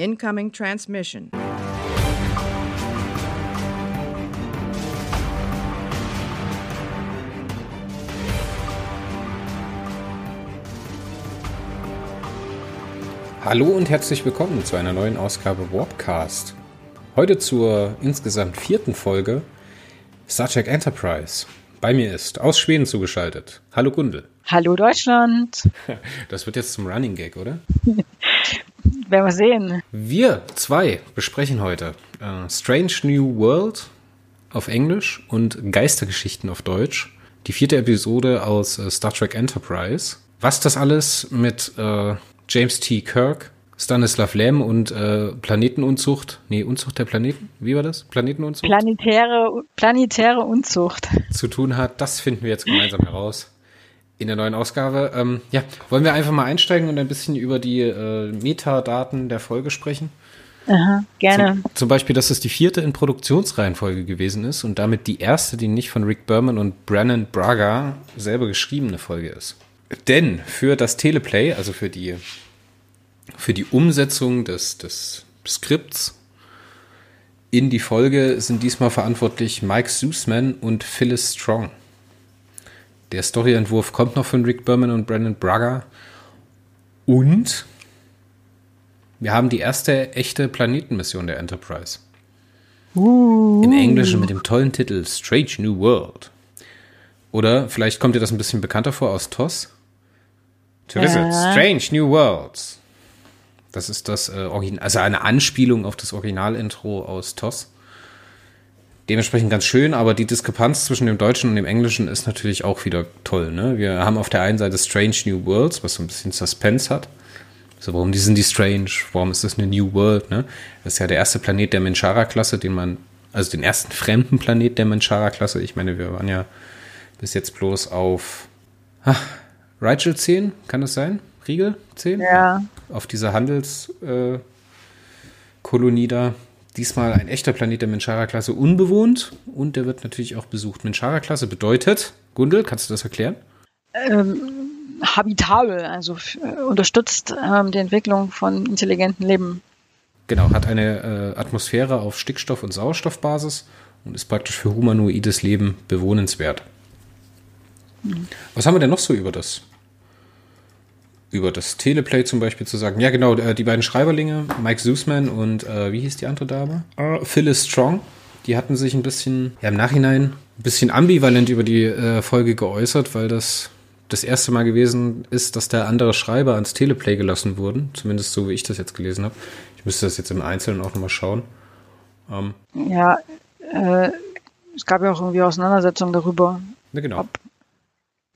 Incoming transmission. Hallo und herzlich willkommen zu einer neuen Ausgabe Warpcast. Heute zur insgesamt vierten Folge Star Trek Enterprise. Bei mir ist aus Schweden zugeschaltet. Hallo Gundel. Hallo Deutschland. Das wird jetzt zum Running Gag, oder? Werden wir sehen. Wir zwei besprechen heute äh, Strange New World auf Englisch und Geistergeschichten auf Deutsch. Die vierte Episode aus äh, Star Trek Enterprise. Was das alles mit äh, James T. Kirk, Stanislav Lem und äh, Planetenunzucht, nee, Unzucht der Planeten, wie war das? Planetenunzucht? Planetäre, planetäre Unzucht. Zu tun hat, das finden wir jetzt gemeinsam heraus in der neuen Ausgabe. Ähm, ja, wollen wir einfach mal einsteigen und ein bisschen über die äh, Metadaten der Folge sprechen? Aha, gerne. Zum, zum, Beispiel, dass es die vierte in Produktionsreihenfolge gewesen ist und damit die erste, die nicht von Rick Berman und Brennan Braga selber geschriebene Folge ist. Denn für das Teleplay, also für die, für die Umsetzung des, des Skripts in die Folge sind diesmal verantwortlich Mike Sussman und Phyllis Strong. Der Storyentwurf kommt noch von Rick Berman und Brandon Braga. Und wir haben die erste echte Planetenmission der Enterprise. Uh. Im Englischen mit dem tollen Titel Strange New World. Oder vielleicht kommt dir das ein bisschen bekannter vor aus TOS. To visit ja. Strange New Worlds. Das ist das äh, Original, also eine Anspielung auf das Originalintro aus TOS. Dementsprechend ganz schön, aber die Diskrepanz zwischen dem Deutschen und dem Englischen ist natürlich auch wieder toll. Ne? Wir haben auf der einen Seite Strange New Worlds, was so ein bisschen Suspense hat. So, warum sind die strange? Warum ist das eine New World? Ne? Das ist ja der erste Planet der Menschara-Klasse, den man, also den ersten fremden Planet der Menschara-Klasse. Ich meine, wir waren ja bis jetzt bloß auf ach, Rigel 10, kann das sein? Riegel 10? Ja. Auf dieser Handelskolonie äh, da. Diesmal ein echter Planet der Menschara-Klasse unbewohnt und der wird natürlich auch besucht. Menschara-Klasse bedeutet, Gundel, kannst du das erklären? Ähm, habitabel, also äh, unterstützt ähm, die Entwicklung von intelligentem Leben. Genau, hat eine äh, Atmosphäre auf Stickstoff- und Sauerstoffbasis und ist praktisch für humanoides Leben bewohnenswert. Mhm. Was haben wir denn noch so über das über das Teleplay zum Beispiel zu sagen. Ja, genau, äh, die beiden Schreiberlinge, Mike Sussman und äh, wie hieß die andere Dame? Uh, Phyllis Strong. Die hatten sich ein bisschen, ja, im Nachhinein ein bisschen ambivalent über die äh, Folge geäußert, weil das das erste Mal gewesen ist, dass da andere Schreiber ans Teleplay gelassen wurden. Zumindest so, wie ich das jetzt gelesen habe. Ich müsste das jetzt im Einzelnen auch nochmal schauen. Ähm, ja, äh, es gab ja auch irgendwie Auseinandersetzungen darüber. Ja, genau. Ob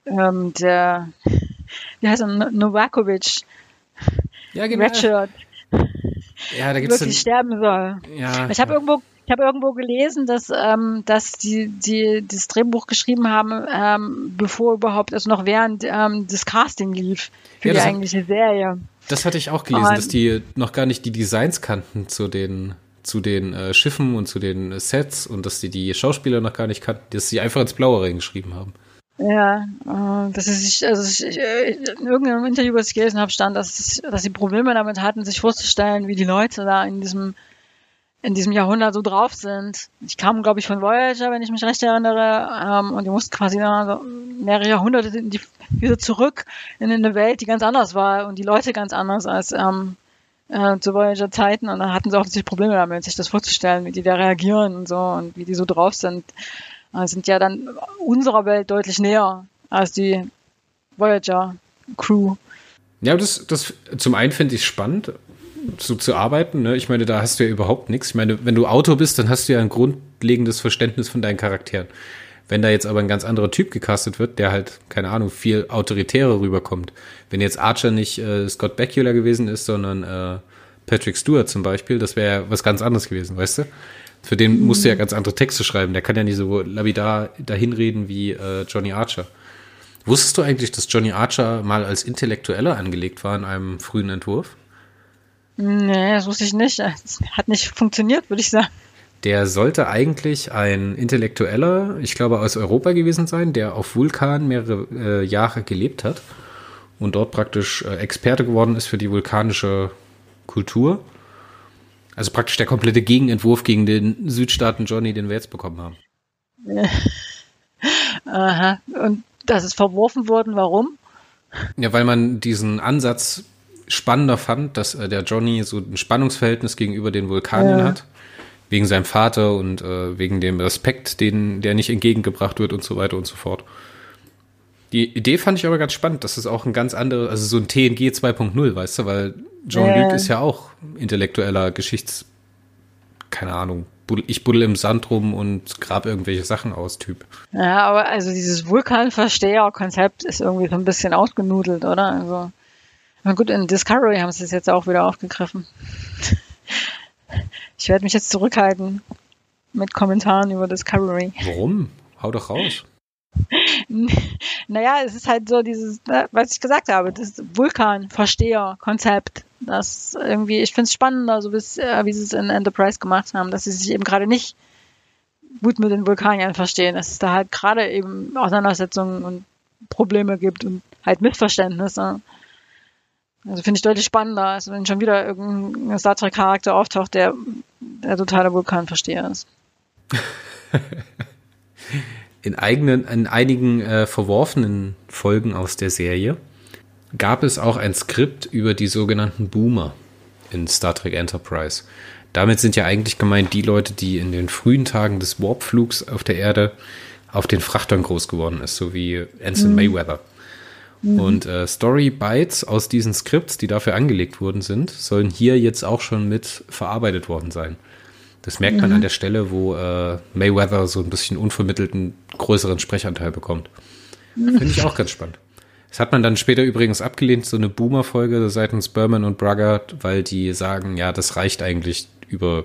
ähm, der wie heißt er, Novakovic. Ja, genau. Redshirt. Ja, da gibt's wirklich sterben soll. Ja. Ich habe irgendwo ich habe irgendwo gelesen, dass, ähm, dass die, die das Drehbuch geschrieben haben, ähm, bevor überhaupt, also noch während ähm, das Casting lief für ja, die eigentliche hat, Serie. Das hatte ich auch gelesen, und, dass die noch gar nicht die Designs kannten zu den zu den äh, Schiffen und zu den Sets und dass die die Schauspieler noch gar nicht kannten, dass sie einfach ins Blaue reingeschrieben haben. Ja, äh, dass sie sich, also ich, äh, in irgendeinem Interview, was ich gelesen habe, stand, dass, dass sie Probleme damit hatten, sich vorzustellen, wie die Leute da in diesem, in diesem Jahrhundert so drauf sind. Ich kam, glaube ich, von Voyager, wenn ich mich recht erinnere, ähm, und die mussten quasi mehrere Jahrhunderte die, wieder zurück in eine Welt, die ganz anders war und die Leute ganz anders als ähm, äh, zu Voyager-Zeiten. Und dann hatten sie auch natürlich Probleme damit, sich das vorzustellen, wie die da reagieren und so und wie die so drauf sind sind ja dann unserer Welt deutlich näher als die Voyager Crew. Ja, das, das zum einen finde ich spannend, so zu arbeiten. Ne? Ich meine, da hast du ja überhaupt nichts. Ich meine, wenn du Autor bist, dann hast du ja ein grundlegendes Verständnis von deinen Charakteren. Wenn da jetzt aber ein ganz anderer Typ gecastet wird, der halt, keine Ahnung, viel autoritärer rüberkommt. Wenn jetzt Archer nicht äh, Scott Bakula gewesen ist, sondern äh, Patrick Stewart zum Beispiel, das wäre ja was ganz anderes gewesen, weißt du? Für den mhm. musst du ja ganz andere Texte schreiben. Der kann ja nicht so labidar dahinreden wie äh, Johnny Archer. Wusstest du eigentlich, dass Johnny Archer mal als Intellektueller angelegt war in einem frühen Entwurf? Nee, das wusste ich nicht. Das hat nicht funktioniert, würde ich sagen. Der sollte eigentlich ein Intellektueller, ich glaube aus Europa gewesen sein, der auf Vulkan mehrere äh, Jahre gelebt hat und dort praktisch äh, Experte geworden ist für die vulkanische Kultur Also praktisch der komplette Gegenentwurf gegen den Südstaaten Johnny, den wir jetzt bekommen haben. Aha. Und das ist verworfen worden, warum? Ja, weil man diesen Ansatz spannender fand, dass äh, der Johnny so ein Spannungsverhältnis gegenüber den Vulkanien ja. hat. Wegen seinem Vater und äh, wegen dem Respekt, den, der nicht entgegengebracht wird und so weiter und so fort. Die Idee fand ich aber ganz spannend, dass es auch ein ganz anderes, also so ein TNG 2.0, weißt du, weil Jean-Luc ja. ist ja auch intellektueller Geschichts, keine Ahnung, ich buddel im Sand rum und grab irgendwelche Sachen aus, Typ. Ja, aber also dieses Vulkanversteher-Konzept ist irgendwie so ein bisschen ausgenudelt, oder? Also, na gut, in Discovery haben sie es jetzt auch wieder aufgegriffen. Ich werde mich jetzt zurückhalten mit Kommentaren über Discovery. Warum? Hau doch raus. naja, es ist halt so dieses, ne, was ich gesagt habe, das Vulkan-Versteher-Konzept. Das irgendwie, ich finde es spannender, so äh, wie sie es in Enterprise gemacht haben, dass sie sich eben gerade nicht gut mit den Vulkaniern verstehen, dass es da halt gerade eben Auseinandersetzungen und Probleme gibt und halt Missverständnisse. Also finde ich deutlich spannender, als wenn schon wieder irgendein Star Trek Charakter auftaucht, der der totale Vulkanversteher ist. in eigenen, in einigen äh, verworfenen Folgen aus der Serie gab es auch ein Skript über die sogenannten Boomer in Star Trek Enterprise. Damit sind ja eigentlich gemeint die Leute, die in den frühen Tagen des Warpflugs auf der Erde auf den Frachtern groß geworden ist, so wie Anson mhm. Mayweather. Mhm. Und äh, Story Bytes aus diesen Skripts, die dafür angelegt worden sind, sollen hier jetzt auch schon mit verarbeitet worden sein. Das merkt man mhm. an der Stelle, wo äh, Mayweather so ein bisschen unvermittelten größeren Sprechanteil bekommt. Mhm. Finde ich auch ganz spannend. Das hat man dann später übrigens abgelehnt, so eine Boomer-Folge seitens Berman und Brugger, weil die sagen, ja, das reicht eigentlich über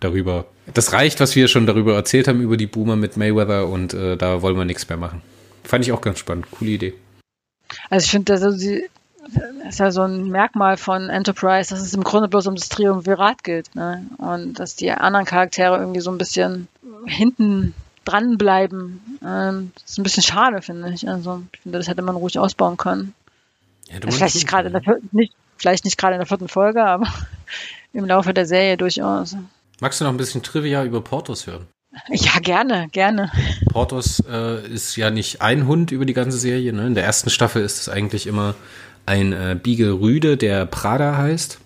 darüber. Das reicht, was wir schon darüber erzählt haben, über die Boomer mit Mayweather und äh, da wollen wir nichts mehr machen. Fand ich auch ganz spannend. Coole Idee. Also ich finde, also die, das ist ja so ein Merkmal von Enterprise, dass es im Grunde bloß um das Triumvirat geht. Ne? Und dass die anderen Charaktere irgendwie so ein bisschen hinten dranbleiben. Ähm, das ist ein bisschen schade, finde ich. Also ich finde, das hätte man ruhig ausbauen können. Ja, vielleicht, nicht gerade in der vierten, nicht, vielleicht nicht gerade in der vierten Folge, aber im Laufe der Serie durchaus. Magst du noch ein bisschen Trivia über Portos hören? Ja, gerne, gerne. Portos äh, ist ja nicht ein Hund über die ganze Serie. Ne? In der ersten Staffel ist es eigentlich immer ein äh, Beagle Rüde, der Prada heißt.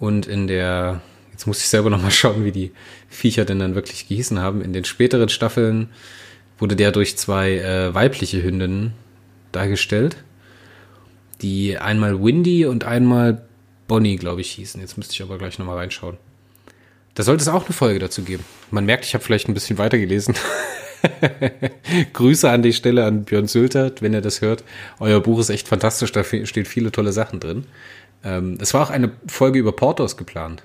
Und in der, jetzt muss ich selber nochmal schauen, wie die Viecher denn dann wirklich gehießen haben. In den späteren Staffeln wurde der durch zwei äh, weibliche Hündinnen dargestellt, die einmal Windy und einmal Bonnie, glaube ich, hießen. Jetzt müsste ich aber gleich nochmal reinschauen. Da sollte es auch eine Folge dazu geben. Man merkt, ich habe vielleicht ein bisschen weitergelesen. Grüße an die Stelle an Björn Sülter, wenn er das hört. Euer Buch ist echt fantastisch, da steht viele tolle Sachen drin. Ähm, es war auch eine Folge über Portos geplant.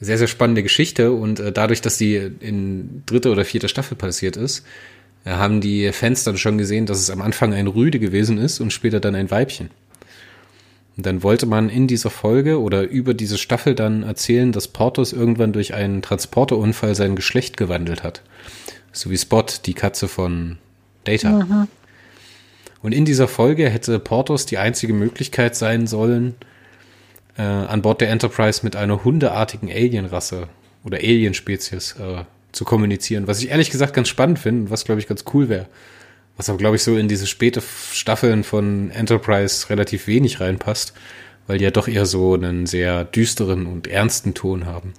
Sehr, sehr spannende Geschichte und äh, dadurch, dass die in dritte oder vierte Staffel passiert ist, äh, haben die Fans dann schon gesehen, dass es am Anfang ein Rüde gewesen ist und später dann ein Weibchen. Und dann wollte man in dieser Folge oder über diese Staffel dann erzählen, dass Portos irgendwann durch einen Transporterunfall sein Geschlecht gewandelt hat. So wie Spot, die Katze von Data. Mhm. Und in dieser Folge hätte Portos die einzige Möglichkeit sein sollen, äh, an Bord der Enterprise mit einer hundeartigen Alienrasse oder Alienspezies äh, zu kommunizieren. Was ich ehrlich gesagt ganz spannend finde und was, glaube ich, ganz cool wäre. Was aber, glaube ich, so in diese späte Staffeln von Enterprise relativ wenig reinpasst, weil die ja doch eher so einen sehr düsteren und ernsten Ton haben.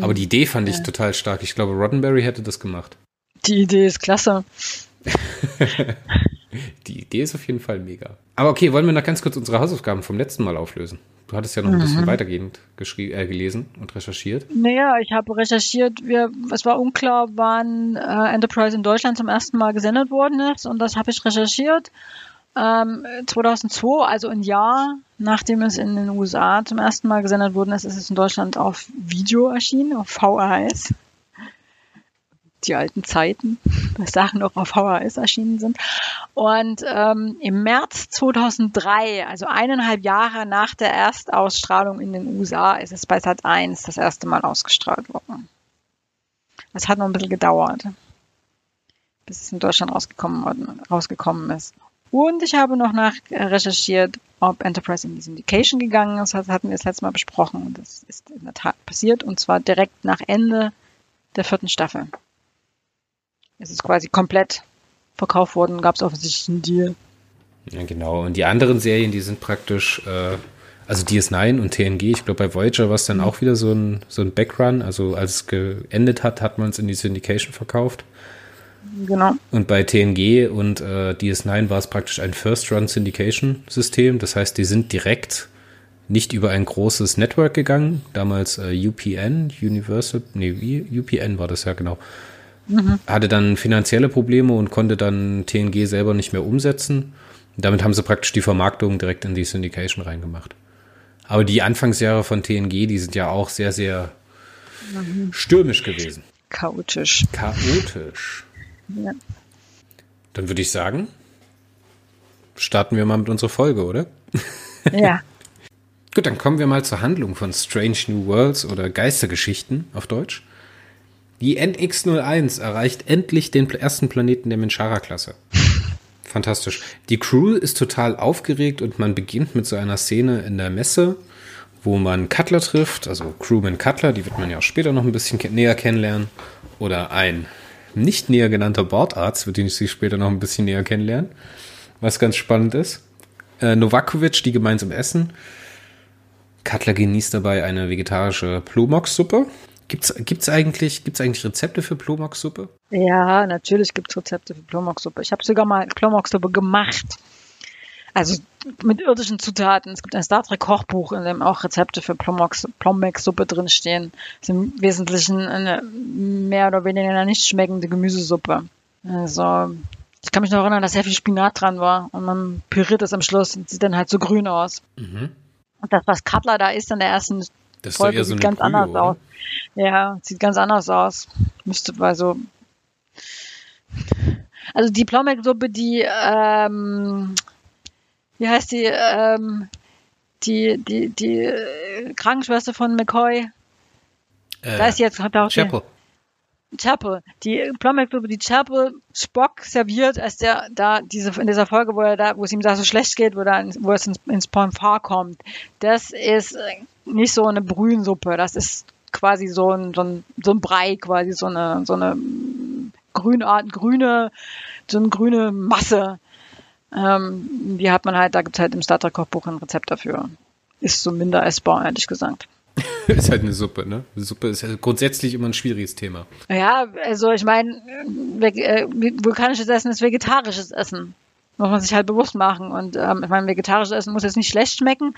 Aber die Idee fand ich ja. total stark. Ich glaube, Roddenberry hätte das gemacht. Die Idee ist klasse. die Idee ist auf jeden Fall mega. Aber okay, wollen wir noch ganz kurz unsere Hausaufgaben vom letzten Mal auflösen? Du hattest ja noch ein mhm. bisschen weitergehend äh, gelesen und recherchiert. Naja, ich habe recherchiert, wir, es war unklar, wann äh, Enterprise in Deutschland zum ersten Mal gesendet worden ist und das habe ich recherchiert. Ähm, 2002, also ein Jahr nachdem es in den USA zum ersten Mal gesendet worden ist, ist es in Deutschland auf Video erschienen, auf VHS. Die alten Zeiten, dass Sachen noch auf VHS erschienen sind. Und ähm, im März 2003, also eineinhalb Jahre nach der Erstausstrahlung in den USA, ist es bei Sat 1 das erste Mal ausgestrahlt worden. Das hat noch ein bisschen gedauert, bis es in Deutschland rausgekommen, rausgekommen ist. Und ich habe noch nach äh, recherchiert, ob Enterprise in die Syndication gegangen ist. Das hatten wir das letzte Mal besprochen. Das ist in der Tat passiert. Und zwar direkt nach Ende der vierten Staffel. Es ist quasi komplett verkauft worden, gab es offensichtlich einen Deal. Ja, genau. Und die anderen Serien, die sind praktisch, äh, also DS9 und TNG, ich glaube bei Voyager war es dann auch wieder so ein, so ein Backrun. Also als es geendet hat, hat man es in die Syndication verkauft. Genau. Und bei TNG und äh, DS9 war es praktisch ein First-Run-Syndication-System. Das heißt, die sind direkt nicht über ein großes Network gegangen. Damals äh, UPN, Universal, nee, UPN war das ja genau. Mhm. Hatte dann finanzielle Probleme und konnte dann TNG selber nicht mehr umsetzen. Und damit haben sie praktisch die Vermarktung direkt in die Syndication reingemacht. Aber die Anfangsjahre von TNG, die sind ja auch sehr, sehr mhm. stürmisch gewesen. Chaotisch. Chaotisch. Ja. Dann würde ich sagen, starten wir mal mit unserer Folge, oder? Ja. Gut, dann kommen wir mal zur Handlung von Strange New Worlds oder Geistergeschichten auf Deutsch. Die NX-01 erreicht endlich den ersten Planeten der Menschara-Klasse. Fantastisch. Die Crew ist total aufgeregt und man beginnt mit so einer Szene in der Messe, wo man Cutler trifft, also Crewman Cutler, die wird man ja auch später noch ein bisschen näher kennenlernen. Oder ein nicht näher genannter Bordarzt, wird den ich später noch ein bisschen näher kennenlernen, was ganz spannend ist. Äh, Novakovic, die gemeinsam essen. Cutler genießt dabei eine vegetarische Plomox-Suppe. Gibt's, gibt's eigentlich, gibt's eigentlich Rezepte für Plomox-Suppe? Ja, natürlich gibt's Rezepte für Plomox-Suppe. Ich habe sogar mal Plomox-Suppe gemacht. Also mit irdischen Zutaten. Es gibt ein Star Trek Kochbuch, in dem auch Rezepte für Plomex-Suppe drinstehen. Das ist im Wesentlichen eine mehr oder weniger eine nicht schmeckende Gemüsesuppe. Also ich kann mich noch erinnern, dass sehr viel Spinat dran war und man püriert es am Schluss und sieht dann halt so grün aus. Mhm. Und das, was Cutler da ist in der ersten das Folge, sieht so ganz Brühe, anders oder? aus. Ja, sieht ganz anders aus. Müsste also. Also die Plomex-Suppe, die, ähm, wie heißt die, ähm, die, die, die äh, Krankenschwester von McCoy. Äh, da ist jetzt auch Chapel. Chapel. Die Plomex-Suppe, die Chapel Spock serviert, als der da diese in dieser Folge, wo er da, wo es ihm da so schlecht geht, wo, da, wo es ins, ins Ponfar kommt. Das ist nicht so eine Brühensuppe. Das ist quasi so ein, so ein, so ein Brei, quasi so eine, so eine grünart, grüne, so eine grüne Masse. Ähm, die hat man halt, da gibt es halt im Star Trek Kochbuch ein Rezept dafür. Ist so minder essbar, ehrlich gesagt. ist halt eine Suppe, ne? Suppe ist ja grundsätzlich immer ein schwieriges Thema. Ja, also ich meine, äh, vulkanisches Essen ist vegetarisches Essen. Muss man sich halt bewusst machen. Und ähm, ich meine, vegetarisches Essen muss jetzt nicht schlecht schmecken,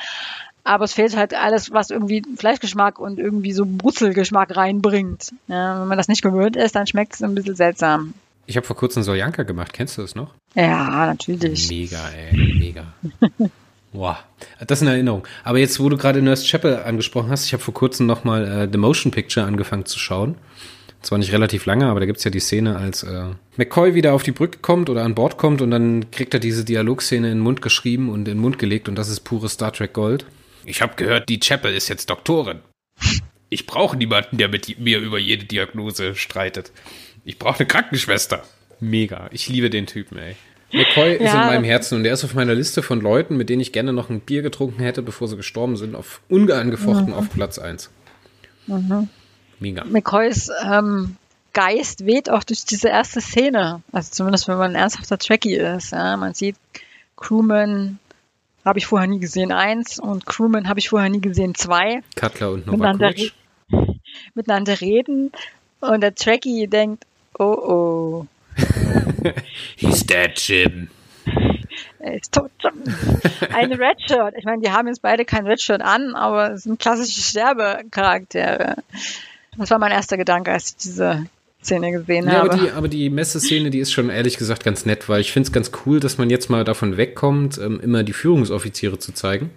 aber es fehlt halt alles, was irgendwie Fleischgeschmack und irgendwie so Brutzelgeschmack reinbringt. Ja, wenn man das nicht gewöhnt ist, dann schmeckt es ein bisschen seltsam. Ich habe vor kurzem Soljanka gemacht. Kennst du das noch? Ja, natürlich. Mega, ey. Mega. Boah, das ist eine Erinnerung. Aber jetzt, wo du gerade Nurse Chapel angesprochen hast, ich habe vor kurzem nochmal äh, The Motion Picture angefangen zu schauen. Zwar nicht relativ lange, aber da gibt's ja die Szene, als äh, McCoy wieder auf die Brücke kommt oder an Bord kommt und dann kriegt er diese Dialogszene in den Mund geschrieben und in den Mund gelegt und das ist pure Star Trek Gold. Ich habe gehört, die Chapel ist jetzt Doktorin. Ich brauche niemanden, der mit mir über jede Diagnose streitet. Ich brauche eine Krankenschwester. Mega. Ich liebe den Typen, ey. McCoy ja. ist in meinem Herzen und der ist auf meiner Liste von Leuten, mit denen ich gerne noch ein Bier getrunken hätte, bevor sie gestorben sind, auf ungeangefochten mhm. auf Platz 1. Mhm. Mega. McCoys ähm, Geist weht auch durch diese erste Szene. Also zumindest wenn man ein ernsthafter Trekkie ist. Ja? Man sieht Crewman habe ich vorher nie gesehen, eins und Crewman habe ich vorher nie gesehen, zwei. Cutler und Novakovic. Miteinander, miteinander reden und der Trekkie denkt, oh oh. He's dead, Jim. Er ist tot, Jim. Ein Redshirt. Ich meine, die haben jetzt beide kein Redshirt an, aber es sind klassische Sterbecharaktere. Das war mein erster Gedanke, als ich diese Szene gesehen ja, habe. Aber die, aber die Messeszene, die ist schon ehrlich gesagt ganz nett, weil ich finde es ganz cool, dass man jetzt mal davon wegkommt, ähm, immer die Führungsoffiziere zu zeigen,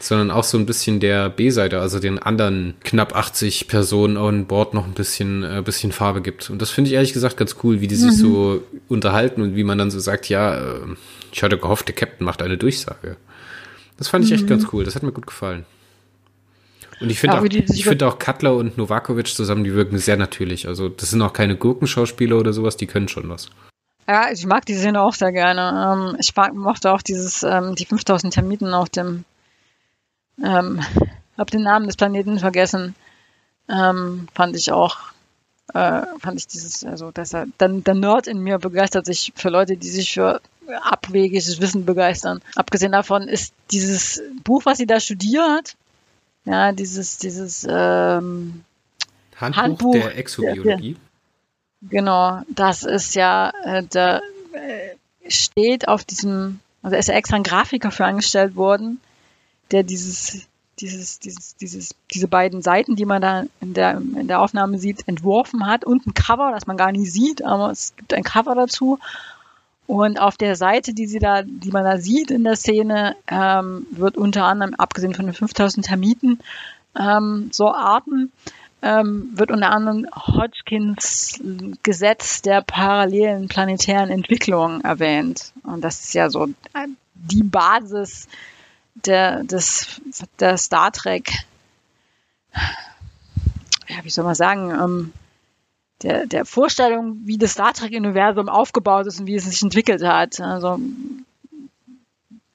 sondern auch so ein bisschen der B-Seite, also den anderen knapp 80 Personen an Bord noch ein bisschen, äh, bisschen Farbe gibt. Und das finde ich ehrlich gesagt ganz cool, wie die sich mhm. so unterhalten und wie man dann so sagt, ja, äh, ich hatte gehofft, der Captain macht eine Durchsage. Das fand ich echt mhm. ganz cool. Das hat mir gut gefallen. Und ich finde ja, auch, ich finde auch Cutler und Novakovic zusammen, die wirken sehr natürlich. Also das sind auch keine Gurkenschauspieler oder sowas, die können schon was. Ja, ich mag die Szene auch sehr gerne. Ähm, ich mag, mochte auch dieses, ähm, die 5000 Termiten auf dem, ähm, hab den Namen des Planeten vergessen, ähm, fand ich auch, äh, fand ich dieses, also, dass er, dann der Nerd in mir begeistert sich für Leute, die sich für abwegiges Wissen begeistern. Abgesehen davon ist dieses Buch, was sie da studiert, ja, dieses, dieses, ähm, Handbuch, Handbuch der Exobiologie. Genau, das ist ja, äh, da äh, steht auf diesem, also ist ja extra ein Grafiker für angestellt worden, der dieses, dieses, dieses, dieses, diese beiden Seiten, die man da in der, in der Aufnahme sieht, entworfen hat und ein Cover, das man gar nicht sieht, aber es gibt ein Cover dazu. Und auf der Seite, die sie da, die man da sieht in der Szene, ähm, wird unter anderem, abgesehen von den 5000 Termiten, ähm, so Arten ähm, wird unter anderem Hodgkins Gesetz der parallelen planetären Entwicklung erwähnt. Und das ist ja so die Basis der, des, der Star Trek, ja, wie soll man sagen, ähm, der, der Vorstellung, wie das Star Trek-Universum aufgebaut ist und wie es sich entwickelt hat. Also,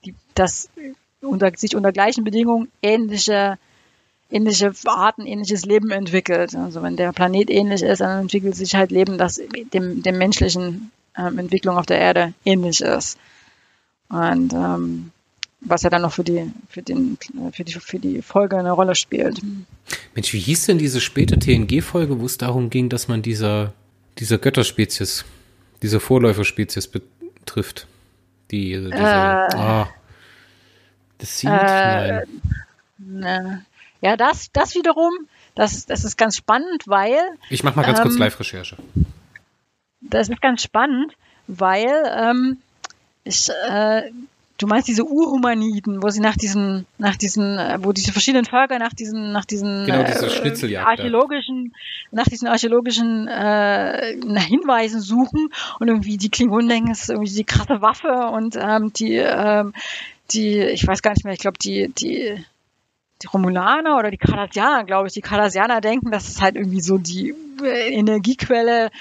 die, dass unter, sich unter gleichen Bedingungen ähnliche ähnliche Arten, ähnliches Leben entwickelt. Also wenn der Planet ähnlich ist, dann entwickelt sich halt Leben, das dem, dem menschlichen ähm, Entwicklung auf der Erde ähnlich ist. Und ähm, was ja dann noch für die, für, den, für, die, für die Folge eine Rolle spielt. Mensch, wie hieß denn diese späte TNG-Folge, wo es darum ging, dass man dieser, dieser Götterspezies, diese Vorläuferspezies betrifft? Die, diese, äh, oh, das sieht, äh, nein. Ne, ja, das, das wiederum, das, das ist ganz spannend, weil. Ich mache mal ganz ähm, kurz Live-Recherche. Das ist ganz spannend, weil ähm, ich, äh, du meinst diese Urhumaniden, wo sie nach diesen, nach diesen, äh, wo diese verschiedenen Völker nach diesen, nach diesen genau, diese äh, archäologischen, nach diesen archäologischen äh, Hinweisen suchen und irgendwie die Klingonen denken, es ist irgendwie die krasse Waffe und ähm, die, ähm, die, ich weiß gar nicht mehr, ich glaube die, die die Romulaner oder die Cardassianer, glaube ich, die Cardassianer denken, dass es halt irgendwie so die äh, Energiequelle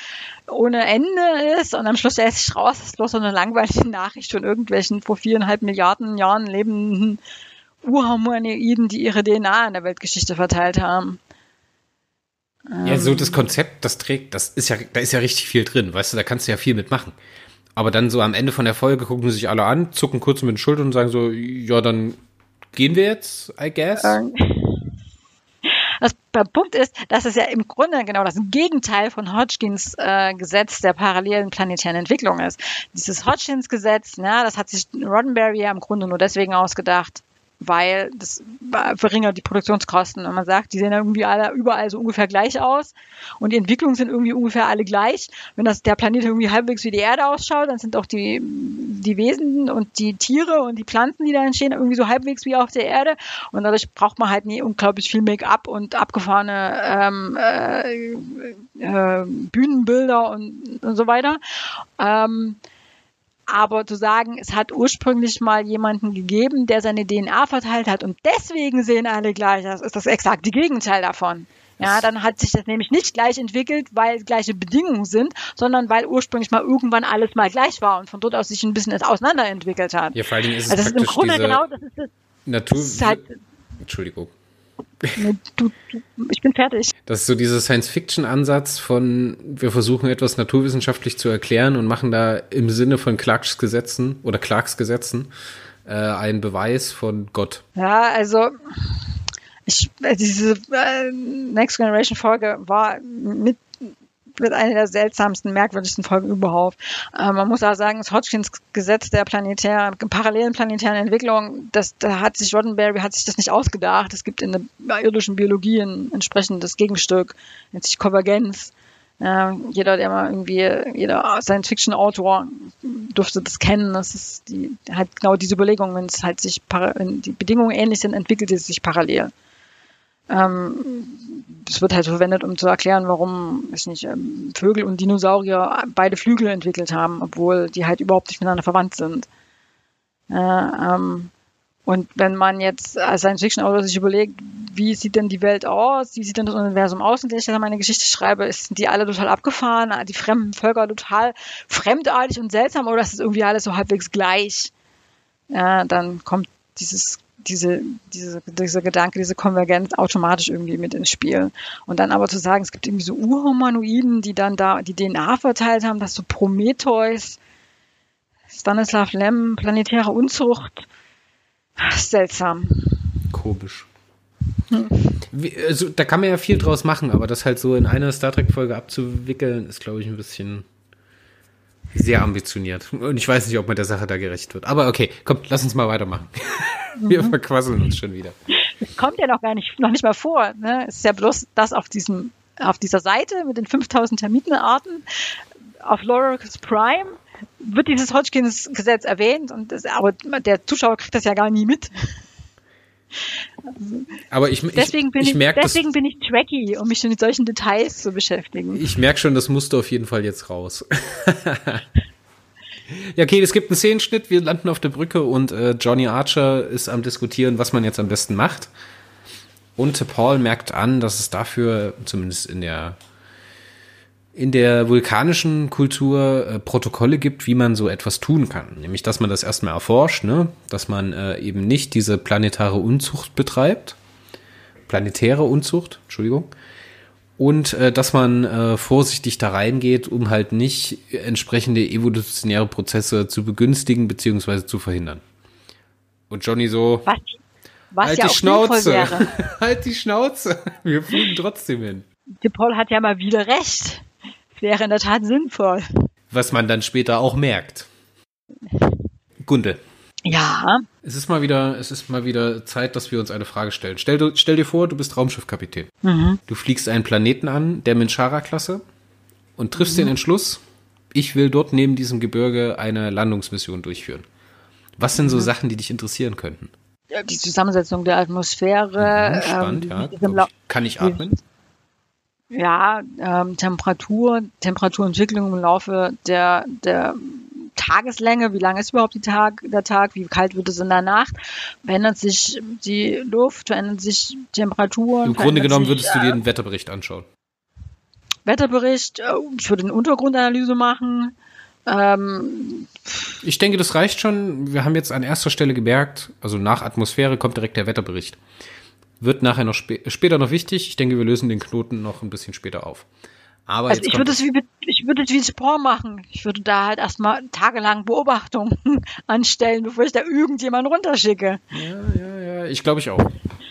ohne Ende ist und am Schluss stellt sich raus, das ist bloß so eine langweilige Nachricht von irgendwelchen vor viereinhalb Milliarden Jahren lebenden Urharmonioiden, die ihre DNA in der Weltgeschichte verteilt haben. Ja, so das Konzept, das trägt, das ist ja, da ist ja richtig viel drin, weißt du, da kannst du ja viel mitmachen. Aber dann so am Ende von der Folge gucken sie sich alle an, zucken kurz mit den Schultern und sagen so, ja, dann Gehen wir jetzt, I guess? Das, der Punkt ist, dass es ja im Grunde genau das Gegenteil von Hodgkins äh, Gesetz der parallelen planetären Entwicklung ist. Dieses Hodgkins Gesetz, ja, das hat sich Roddenberry ja im Grunde nur deswegen ausgedacht, weil das verringert die Produktionskosten. Und man sagt, die sehen ja irgendwie alle überall so ungefähr gleich aus und die Entwicklungen sind irgendwie ungefähr alle gleich. Wenn das der Planet irgendwie halbwegs wie die Erde ausschaut, dann sind auch die, die Wesen und die Tiere und die Pflanzen, die da entstehen, irgendwie so halbwegs wie auf der Erde. Und dadurch braucht man halt nie unglaublich viel Make-up und abgefahrene ähm, äh, äh, Bühnenbilder und, und so weiter. Ähm, aber zu sagen, es hat ursprünglich mal jemanden gegeben, der seine DNA verteilt hat und deswegen sehen alle gleich, das ist das exakt die Gegenteil davon. Ja, dann hat sich das nämlich nicht gleich entwickelt, weil gleiche Bedingungen sind, sondern weil ursprünglich mal irgendwann alles mal gleich war und von dort aus sich ein bisschen auseinanderentwickelt hat. Ja, vor allen Dingen ist es also das ist im Grunde genau das ist das. Natur. Ist halt, Entschuldigung. Du, du, ich bin fertig. Das ist so dieser Science-Fiction-Ansatz von, wir versuchen etwas naturwissenschaftlich zu erklären und machen da im Sinne von Clarks Gesetzen oder Clarks Gesetzen äh, einen Beweis von Gott. Ja, also ich, diese äh, Next Generation Folge war mit wird eine der seltsamsten, merkwürdigsten Folgen überhaupt. Äh, man muss auch sagen, das Hodgkins Gesetz der planetären, parallelen planetären Entwicklung, das, da hat sich Roddenberry hat sich das nicht ausgedacht. Es gibt in der irdischen Biologie ein entsprechendes Gegenstück, nennt sich Konvergenz. Äh, jeder, der mal irgendwie, jeder Science-Fiction-Autor dürfte das kennen. Das ist die, halt genau diese Überlegung, wenn es halt sich, wenn die Bedingungen ähnlich sind, entwickelt es sich parallel. Ähm, das wird halt verwendet, um zu erklären, warum weiß nicht, ähm, Vögel und Dinosaurier beide Flügel entwickelt haben, obwohl die halt überhaupt nicht miteinander verwandt sind. Äh, ähm, und wenn man jetzt als Science-Fiction-Autor sich überlegt, wie sieht denn die Welt aus, wie sieht denn das Universum aus, in dem ich dann meine Geschichte schreibe, sind die alle total abgefahren, die fremden Völker total fremdartig und seltsam oder ist es irgendwie alles so halbwegs gleich? Ja, dann kommt dieses diese, diese, dieser Gedanke, diese Konvergenz automatisch irgendwie mit ins Spiel. Und dann aber zu sagen, es gibt irgendwie so Urhumanoiden, die dann da die DNA verteilt haben, dass so Prometheus, Stanislav Lem, planetäre Unzucht, seltsam. Komisch. Hm. Wie, also, da kann man ja viel draus machen, aber das halt so in einer Star Trek-Folge abzuwickeln, ist, glaube ich, ein bisschen sehr ambitioniert. Und ich weiß nicht, ob man der Sache da gerecht wird. Aber okay, komm, lass uns mal weitermachen. Wir mhm. verquasseln uns schon wieder. Es kommt ja noch gar nicht, noch nicht mal vor. Ne? Es ist ja bloß das auf diesem, auf dieser Seite mit den 5000 Termitenarten auf Lorac's Prime wird dieses Hodgkins-Gesetz erwähnt und das, aber der Zuschauer kriegt das ja gar nie mit. Aber ich, deswegen bin ich, ich, merk, deswegen bin ich tracky, um mich mit solchen Details zu beschäftigen. Ich merke schon, das musst du auf jeden Fall jetzt raus. ja, okay, es gibt einen Szenenschnitt, wir landen auf der Brücke und äh, Johnny Archer ist am diskutieren, was man jetzt am besten macht. Und Paul merkt an, dass es dafür, zumindest in der in der vulkanischen Kultur äh, Protokolle gibt, wie man so etwas tun kann. Nämlich, dass man das erstmal erforscht, ne? dass man äh, eben nicht diese planetare Unzucht betreibt. Planetäre Unzucht, Entschuldigung. Und äh, dass man äh, vorsichtig da reingeht, um halt nicht entsprechende evolutionäre Prozesse zu begünstigen bzw. zu verhindern. Und Johnny so. Was? Was halt ja die Schnauze. halt die Schnauze. Wir fliegen trotzdem hin. Der Paul hat ja mal wieder recht wäre in der Tat sinnvoll. Was man dann später auch merkt. Gunde. Ja. Es ist mal wieder, es ist mal wieder Zeit, dass wir uns eine Frage stellen. Stell, stell dir vor, du bist Raumschiffkapitän. Mhm. Du fliegst einen Planeten an, der Minchara-Klasse, und triffst mhm. den Entschluss, ich will dort neben diesem Gebirge eine Landungsmission durchführen. Was sind so mhm. Sachen, die dich interessieren könnten? Ja, die Zusammensetzung der Atmosphäre. Mhm, spannend, ähm, ja. Ich, kann ich atmen? Ja, ähm, Temperatur, Temperaturentwicklung im Laufe der, der Tageslänge, wie lang ist überhaupt die Tag, der Tag, wie kalt wird es in der Nacht, verändert sich die Luft, verändert sich Temperatur. Im Grunde genommen sich, würdest du dir den Wetterbericht anschauen. Wetterbericht, äh, ich würde eine Untergrundanalyse machen. Ähm, ich denke, das reicht schon. Wir haben jetzt an erster Stelle gemerkt, also nach Atmosphäre kommt direkt der Wetterbericht. Wird nachher noch spä später noch wichtig. Ich denke, wir lösen den Knoten noch ein bisschen später auf. Aber also ich würde es wie ich würde es wie Sport machen. Ich würde da halt erstmal tagelang Beobachtungen anstellen, bevor ich da irgendjemanden runterschicke. Ja, ja, ja. Ich glaube ich auch.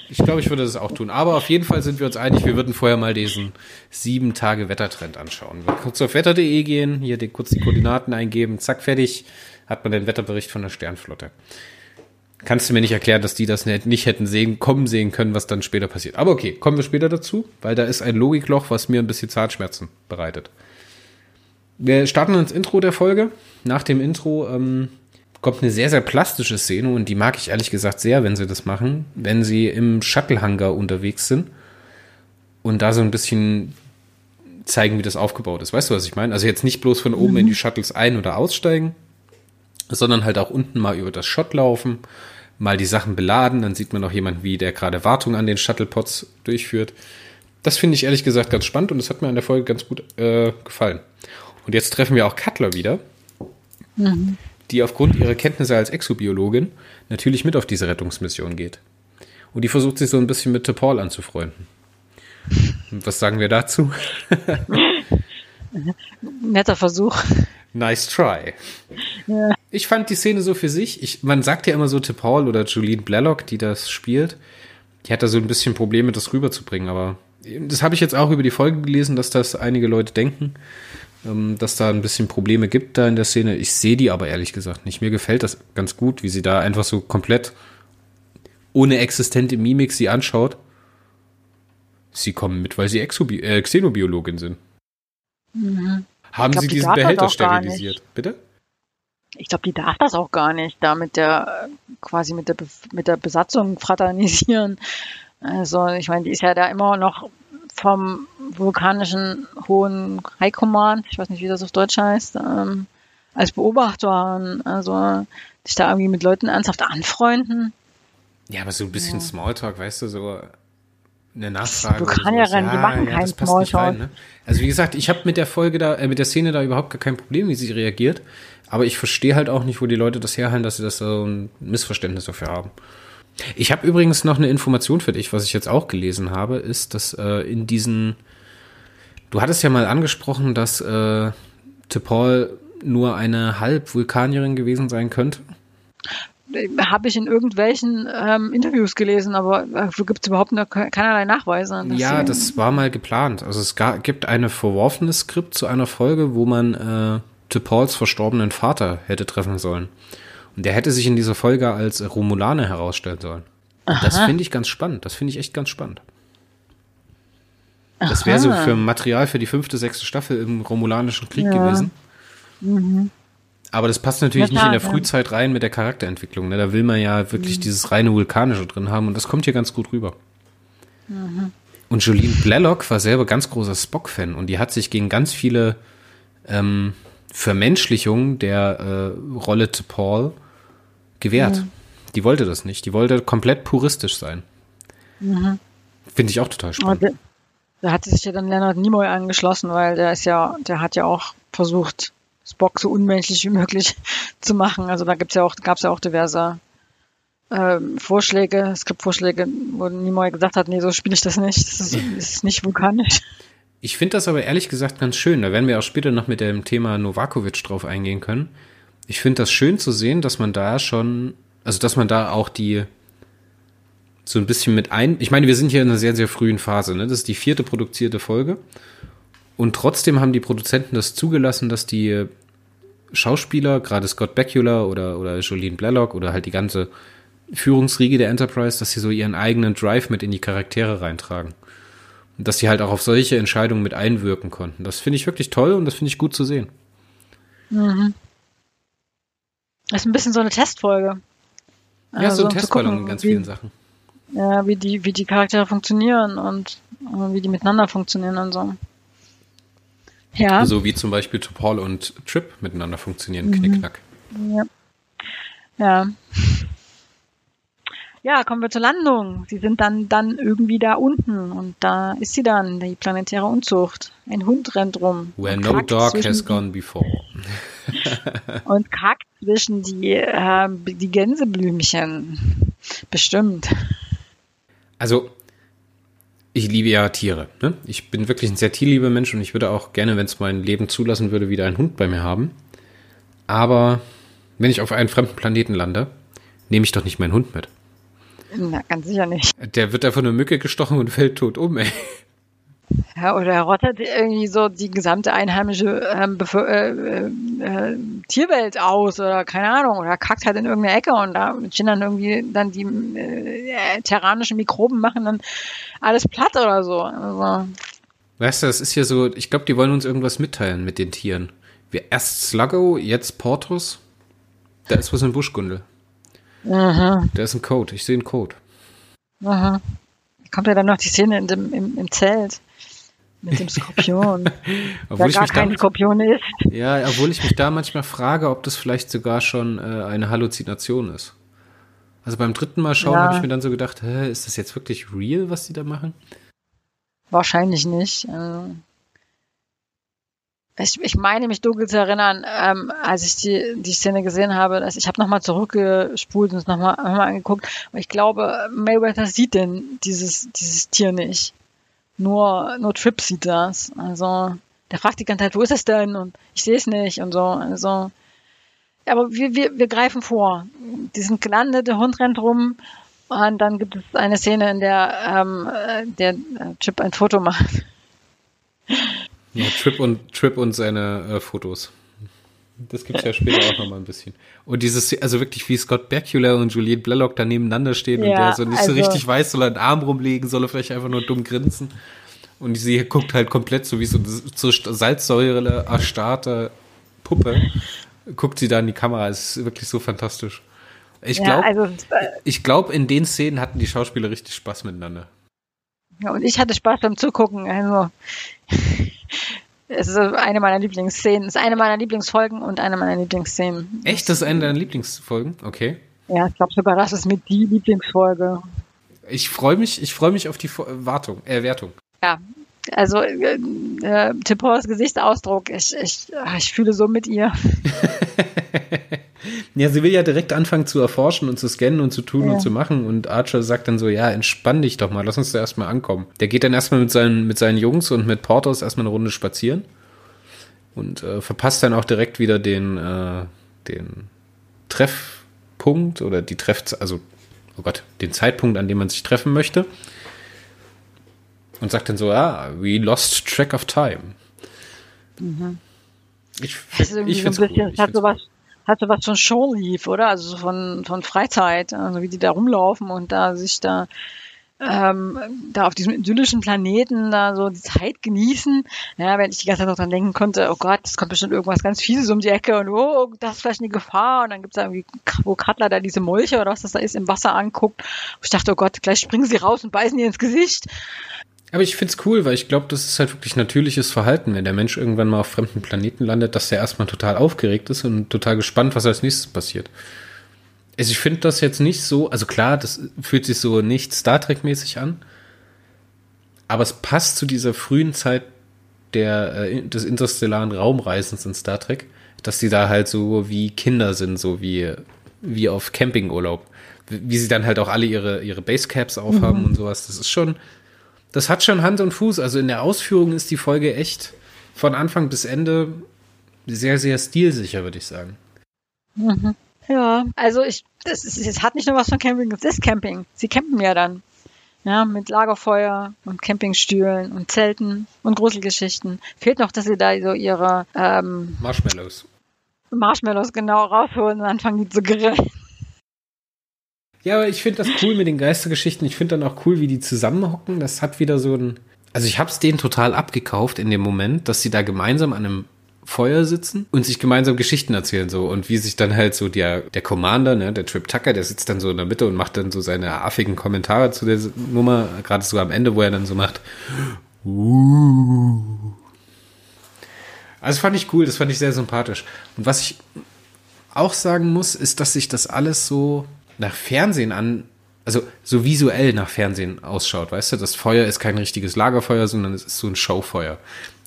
Ich glaube, ich würde das auch tun. Aber auf jeden Fall sind wir uns einig, wir würden vorher mal diesen sieben Tage Wettertrend anschauen. Wir kurz auf wetter.de gehen, hier kurz die Koordinaten eingeben, zack, fertig, hat man den Wetterbericht von der Sternflotte kannst du mir nicht erklären, dass die das nicht hätten sehen, kommen sehen können, was dann später passiert. Aber okay, kommen wir später dazu, weil da ist ein Logikloch, was mir ein bisschen Zahnschmerzen bereitet. Wir starten ins Intro der Folge. Nach dem Intro ähm, kommt eine sehr, sehr plastische Szene und die mag ich ehrlich gesagt sehr, wenn sie das machen, wenn sie im Shuttle-Hangar unterwegs sind und da so ein bisschen zeigen, wie das aufgebaut ist. Weißt du, was ich meine? Also jetzt nicht bloß von oben mhm. in die Shuttles ein- oder aussteigen, sondern halt auch unten mal über das Shot laufen, mal die Sachen beladen, dann sieht man auch jemand, wie der gerade Wartung an den Shuttlepods durchführt. Das finde ich ehrlich gesagt ganz spannend und das hat mir an der Folge ganz gut äh, gefallen. Und jetzt treffen wir auch Cutler wieder, mhm. die aufgrund ihrer Kenntnisse als Exobiologin natürlich mit auf diese Rettungsmission geht. Und die versucht sich so ein bisschen mit Paul anzufreunden. Was sagen wir dazu? Netter Versuch. Nice try. Ja. Ich fand die Szene so für sich. Ich, man sagt ja immer so, Paul oder Julene Blalock, die das spielt, die hat da so ein bisschen Probleme, das rüberzubringen. Aber das habe ich jetzt auch über die Folge gelesen, dass das einige Leute denken, ähm, dass da ein bisschen Probleme gibt da in der Szene. Ich sehe die aber ehrlich gesagt nicht. Mir gefällt das ganz gut, wie sie da einfach so komplett ohne existente Mimik sie anschaut. Sie kommen mit, weil sie Exobi äh, Xenobiologin sind. Mhm. Haben glaub, Sie diesen Behälter sterilisiert? Bitte? Ich glaube, die darf das auch gar nicht, da mit der quasi mit der mit der Besatzung fraternisieren. Also ich meine, die ist ja da immer noch vom vulkanischen hohen High Command, ich weiß nicht, wie das auf Deutsch heißt, ähm, als Beobachter. Also sich da irgendwie mit Leuten ernsthaft anfreunden. Ja, aber so ein bisschen ja. Smalltalk, weißt du, so eine Nachfrage. Vulkanierin, ja, die machen ja, keinen Smalltalk. Ne? Also wie gesagt, ich habe mit der Folge da, äh, mit der Szene da überhaupt gar kein Problem, wie sie reagiert. Aber ich verstehe halt auch nicht, wo die Leute das herhalten, dass sie das so ein Missverständnis dafür haben. Ich habe übrigens noch eine Information für dich, was ich jetzt auch gelesen habe, ist, dass äh, in diesen, du hattest ja mal angesprochen, dass äh, T'Pol nur eine Halb-Vulkanierin gewesen sein könnte. Habe ich in irgendwelchen ähm, Interviews gelesen, aber dafür gibt es überhaupt noch keinerlei Nachweise. Ja, das war mal geplant. Also es gab, gibt eine verworfenes Skript zu einer Folge, wo man äh, T'Pols verstorbenen Vater hätte treffen sollen. Und der hätte sich in dieser Folge als Romulaner herausstellen sollen. Das finde ich ganz spannend. Das finde ich echt ganz spannend. Das wäre so für Material für die fünfte, sechste Staffel im Romulanischen Krieg ja. gewesen. Mhm. Aber das passt natürlich nicht in der Frühzeit rein mit der Charakterentwicklung. Ne? Da will man ja wirklich mhm. dieses reine Vulkanische drin haben und das kommt hier ganz gut rüber. Mhm. Und Jolene Blalock war selber ganz großer Spock-Fan und die hat sich gegen ganz viele ähm, Vermenschlichungen der äh, Rolle zu Paul gewehrt. Mhm. Die wollte das nicht. Die wollte komplett puristisch sein. Mhm. Finde ich auch total spannend. Da hat sich ja dann Leonard Nimoy angeschlossen, weil der ist ja, der hat ja auch versucht, Spock so unmenschlich wie möglich zu machen. Also da gibt's ja auch, gab's ja auch diverse ähm, Vorschläge, Skriptvorschläge, wo Nimoy gesagt hat, nee, so spiele ich das nicht. Das ist, das ist nicht vulkanisch. Ich finde das aber ehrlich gesagt ganz schön. Da werden wir auch später noch mit dem Thema Novakovic drauf eingehen können. Ich finde das schön zu sehen, dass man da schon, also dass man da auch die so ein bisschen mit ein. Ich meine, wir sind hier in einer sehr, sehr frühen Phase. Ne? Das ist die vierte produzierte Folge. Und trotzdem haben die Produzenten das zugelassen, dass die Schauspieler, gerade Scott Bakula oder, oder Jolene Blalock oder halt die ganze Führungsriege der Enterprise, dass sie so ihren eigenen Drive mit in die Charaktere reintragen. Und dass sie halt auch auf solche Entscheidungen mit einwirken konnten. Das finde ich wirklich toll und das finde ich gut zu sehen. Mhm. Das ist ein bisschen so eine Testfolge. Ja, also, so ein Testballon in ganz wie, vielen Sachen. Ja, wie die, wie die Charaktere funktionieren und äh, wie die miteinander funktionieren und so. Ja. So wie zum Beispiel Topol und Trip miteinander funktionieren, mhm. Knickknack. Ja. Ja. Ja, kommen wir zur Landung. Sie sind dann, dann irgendwie da unten und da ist sie dann, die planetäre Unzucht. Ein Hund rennt rum. Where no dog has gone before. und kackt zwischen die, äh, die Gänseblümchen. Bestimmt. Also, ich liebe ja Tiere. Ne? Ich bin wirklich ein sehr tierlieber Mensch und ich würde auch gerne, wenn es mein Leben zulassen würde, wieder einen Hund bei mir haben. Aber wenn ich auf einen fremden Planeten lande, nehme ich doch nicht meinen Hund mit. Na, ganz sicher nicht. Der wird da von einer Mücke gestochen und fällt tot um, ey. Ja, oder er rottet irgendwie so die gesamte einheimische ähm, äh, äh, Tierwelt aus oder keine Ahnung, oder kackt halt in irgendeine Ecke und da stehen dann irgendwie dann die äh, terranischen Mikroben machen dann alles platt oder so. Also. Weißt du, das ist ja so, ich glaube, die wollen uns irgendwas mitteilen mit den Tieren. Wir erst Sluggo, jetzt Portus. Da ist was im Buschgundel. Aha. Da ist ein Code. Ich sehe einen Code. Aha. Kommt ja dann noch die Szene in dem, im, im Zelt mit dem Skorpion. obwohl gar kein da, Skorpion ist. Ja, obwohl ich mich da manchmal frage, ob das vielleicht sogar schon äh, eine Halluzination ist. Also beim dritten Mal schauen ja. habe ich mir dann so gedacht, hä, ist das jetzt wirklich real, was die da machen? Wahrscheinlich nicht. Also ich, ich meine mich dunkel zu erinnern, ähm, als ich die, die Szene gesehen habe, dass ich habe nochmal zurückgespult und es nochmal noch mal angeguckt. Und ich glaube, Mayweather sieht denn dieses, dieses Tier nicht. Nur, nur Trip sieht das. Also, der fragt die ganze Zeit, wo ist es denn? Und ich sehe es nicht und so. Also, aber wir, wir, wir greifen vor. Die sind gelandet, der Hund rennt rum und dann gibt es eine Szene, in der ähm, der Chip ein Foto macht. Ja, Trip und, Trip und seine äh, Fotos. Das gibt es ja später auch nochmal ein bisschen. Und dieses, also wirklich wie Scott Bakula und Juliette Blalock da nebeneinander stehen ja, und der so nicht also, so richtig weiß, soll er einen Arm rumlegen, soll er vielleicht einfach nur dumm grinsen. Und sie guckt halt komplett so wie so, so Salzsäure erstarrte Puppe. Guckt sie da in die Kamera. Es ist wirklich so fantastisch. Ich glaube, ja, also, ich glaube, in den Szenen hatten die Schauspieler richtig Spaß miteinander. Ja, und ich hatte Spaß beim Zugucken. Also, es ist eine meiner Lieblingsszenen. Es ist eine meiner Lieblingsfolgen und eine meiner Lieblingsszenen. Echt? Das ist eine deiner Lieblingsfolgen? Okay. Ja, ich glaube sogar, das ist mit die Lieblingsfolge. Ich freue mich, ich freue mich auf die Wartung, äh, Wertung. Ja, also äh, äh, Tippors Gesichtsausdruck, ich, ich, ich fühle so mit ihr. ja, sie will ja direkt anfangen zu erforschen und zu scannen und zu tun ja. und zu machen. Und Archer sagt dann so, ja, entspann dich doch mal, lass uns da erstmal ankommen. Der geht dann erstmal mit seinen, mit seinen Jungs und mit Portos erstmal eine Runde spazieren. Und äh, verpasst dann auch direkt wieder den, äh, den Treffpunkt oder die Treff, also, oh Gott, den Zeitpunkt, an dem man sich treffen möchte. Und sagt dann so, ah, we lost track of time. Mhm. Ich, ich finde es cool. Ich hat sowas, hat sowas von Showleaf, oder? Also von, von Freizeit, also wie die da rumlaufen und da sich da ähm, da auf diesem idyllischen Planeten da so die Zeit genießen. Ja, wenn ich die ganze Zeit noch dran denken konnte, oh Gott, es kommt bestimmt irgendwas ganz Fieses um die Ecke und oh, das ist vielleicht eine Gefahr. Und dann gibt's da irgendwie, wo Cutler da diese Molche oder was das da ist, im Wasser anguckt. Und ich dachte, oh Gott, gleich springen sie raus und beißen ihr ins Gesicht. Aber ich find's cool, weil ich glaube, das ist halt wirklich natürliches Verhalten, wenn der Mensch irgendwann mal auf fremden Planeten landet, dass der erstmal total aufgeregt ist und total gespannt, was als nächstes passiert. Also ich finde das jetzt nicht so, also klar, das fühlt sich so nicht Star Trek-mäßig an, aber es passt zu dieser frühen Zeit der, äh, des interstellaren Raumreisens in Star Trek, dass die da halt so wie Kinder sind, so wie, wie auf Campingurlaub. Wie sie dann halt auch alle ihre, ihre Basecaps aufhaben mhm. und sowas. Das ist schon, das hat schon Hand und Fuß. Also in der Ausführung ist die Folge echt von Anfang bis Ende sehr, sehr stilsicher, würde ich sagen. Mhm. Ja, also ich, das, ist, es hat nicht nur was von Camping, es ist Camping. Sie campen ja dann. Ja, mit Lagerfeuer und Campingstühlen und Zelten und Gruselgeschichten. Fehlt noch, dass sie da so ihre ähm, Marshmallows. Marshmallows genau rausholen und anfangen die zu grillen. Ja, aber ich finde das cool mit den Geistergeschichten. Ich finde dann auch cool, wie die zusammenhocken. Das hat wieder so ein. Also ich habe es denen total abgekauft in dem Moment, dass sie da gemeinsam an einem Feuer sitzen und sich gemeinsam Geschichten erzählen so und wie sich dann halt so der der Commander, ne, der Trip Tucker, der sitzt dann so in der Mitte und macht dann so seine affigen Kommentare zu der Nummer, gerade so am Ende, wo er dann so macht. Also fand ich cool, das fand ich sehr sympathisch. Und was ich auch sagen muss, ist, dass sich das alles so nach Fernsehen an, also so visuell nach Fernsehen ausschaut, weißt du? Das Feuer ist kein richtiges Lagerfeuer, sondern es ist so ein Showfeuer.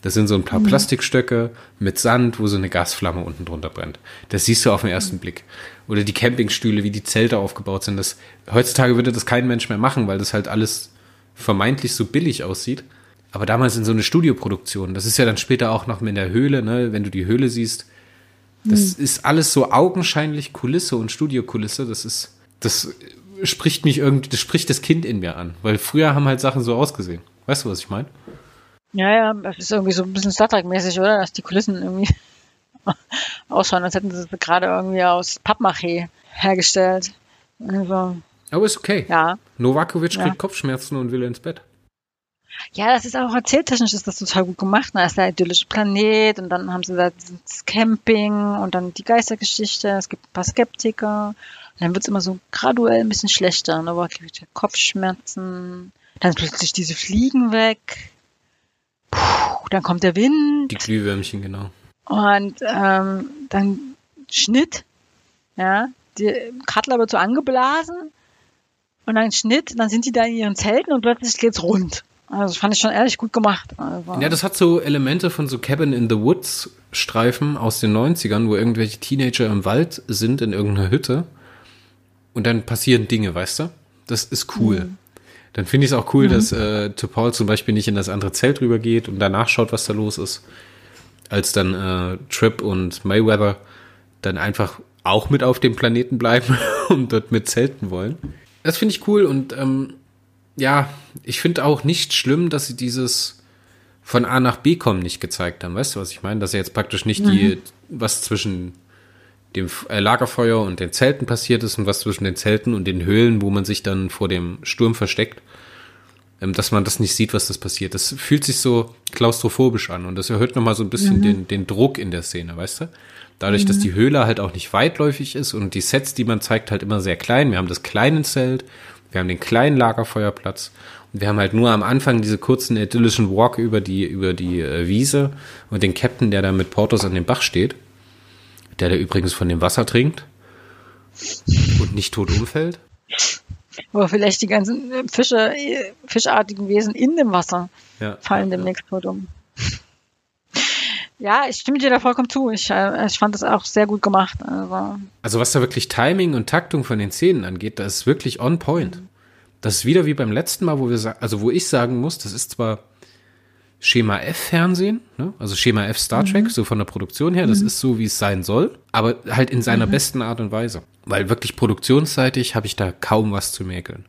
Das sind so ein paar mhm. Plastikstöcke mit Sand, wo so eine Gasflamme unten drunter brennt. Das siehst du auf den ersten mhm. Blick. Oder die Campingstühle, wie die Zelte aufgebaut sind. Das, heutzutage würde das kein Mensch mehr machen, weil das halt alles vermeintlich so billig aussieht. Aber damals in so eine Studioproduktion, das ist ja dann später auch noch in der Höhle, ne, wenn du die Höhle siehst, das mhm. ist alles so augenscheinlich Kulisse und Studiokulisse. Das ist, das spricht mich irgendwie, das spricht das Kind in mir an. Weil früher haben halt Sachen so ausgesehen. Weißt du, was ich meine? Ja, ja, das ist irgendwie so ein bisschen Star Trek-mäßig, oder? Dass die Kulissen irgendwie ausschauen, als hätten sie es gerade irgendwie aus Pappmaché hergestellt. Also, Aber ist okay. Ja. Novakovic ja. kriegt Kopfschmerzen und will ins Bett. Ja, das ist auch erzähltechnisch ist das total gut gemacht. Da ist der idyllische Planet und dann haben sie da das Camping und dann die Geistergeschichte. Es gibt ein paar Skeptiker dann wird es immer so graduell ein bisschen schlechter. Dann aber Kopfschmerzen. Dann plötzlich diese Fliegen weg. Puh, dann kommt der Wind. Die Glühwürmchen, genau. Und ähm, dann Schnitt. Ja, die Cutler wird so angeblasen. Und dann Schnitt, dann sind die da in ihren Zelten und plötzlich geht's rund. Also das fand ich schon ehrlich gut gemacht. Also. Ja, das hat so Elemente von so Cabin in the Woods Streifen aus den 90ern, wo irgendwelche Teenager im Wald sind in irgendeiner Hütte und dann passieren Dinge, weißt du? Das ist cool. Mhm. Dann finde ich es auch cool, mhm. dass äh, Paul zum Beispiel nicht in das andere Zelt rübergeht und danach schaut, was da los ist. Als dann äh, Trip und Mayweather dann einfach auch mit auf dem Planeten bleiben und dort mit zelten wollen. Das finde ich cool und ähm, ja, ich finde auch nicht schlimm, dass sie dieses von A nach B kommen nicht gezeigt haben. Weißt du, was ich meine? Dass er jetzt praktisch nicht mhm. die, was zwischen dem äh, Lagerfeuer und den Zelten passiert ist und was zwischen den Zelten und den Höhlen, wo man sich dann vor dem Sturm versteckt, ähm, dass man das nicht sieht, was das passiert. Das fühlt sich so klaustrophobisch an und das erhöht nochmal so ein bisschen mhm. den, den Druck in der Szene, weißt du? Dadurch, mhm. dass die Höhle halt auch nicht weitläufig ist und die Sets, die man zeigt, halt immer sehr klein. Wir haben das kleine Zelt, wir haben den kleinen Lagerfeuerplatz und wir haben halt nur am Anfang diese kurzen idyllischen Walk über die, über die äh, Wiese und den Captain, der da mit Portos an dem Bach steht der da übrigens von dem Wasser trinkt und nicht tot umfällt. Wo vielleicht die ganzen Fische, fischartigen Wesen in dem Wasser Ja. fallen demnächst tot um. Ja, ich stimme dir da vollkommen zu. Ich, äh, ich fand das auch sehr gut gemacht. Also, Also was da wirklich Timing und Taktung von den Szenen angeht, das ist wirklich on point. Das ist wieder wie beim letzten Mal, wo wir also wo ich sagen muss, das ist zwar Schema F Fernsehen, ne? also Schema F Star Trek, so von der Produktion her, das ist so, wie es sein soll, aber halt in seiner besten Art und Weise. Weil wirklich produktionsseitig habe ich da kaum was zu mäkeln.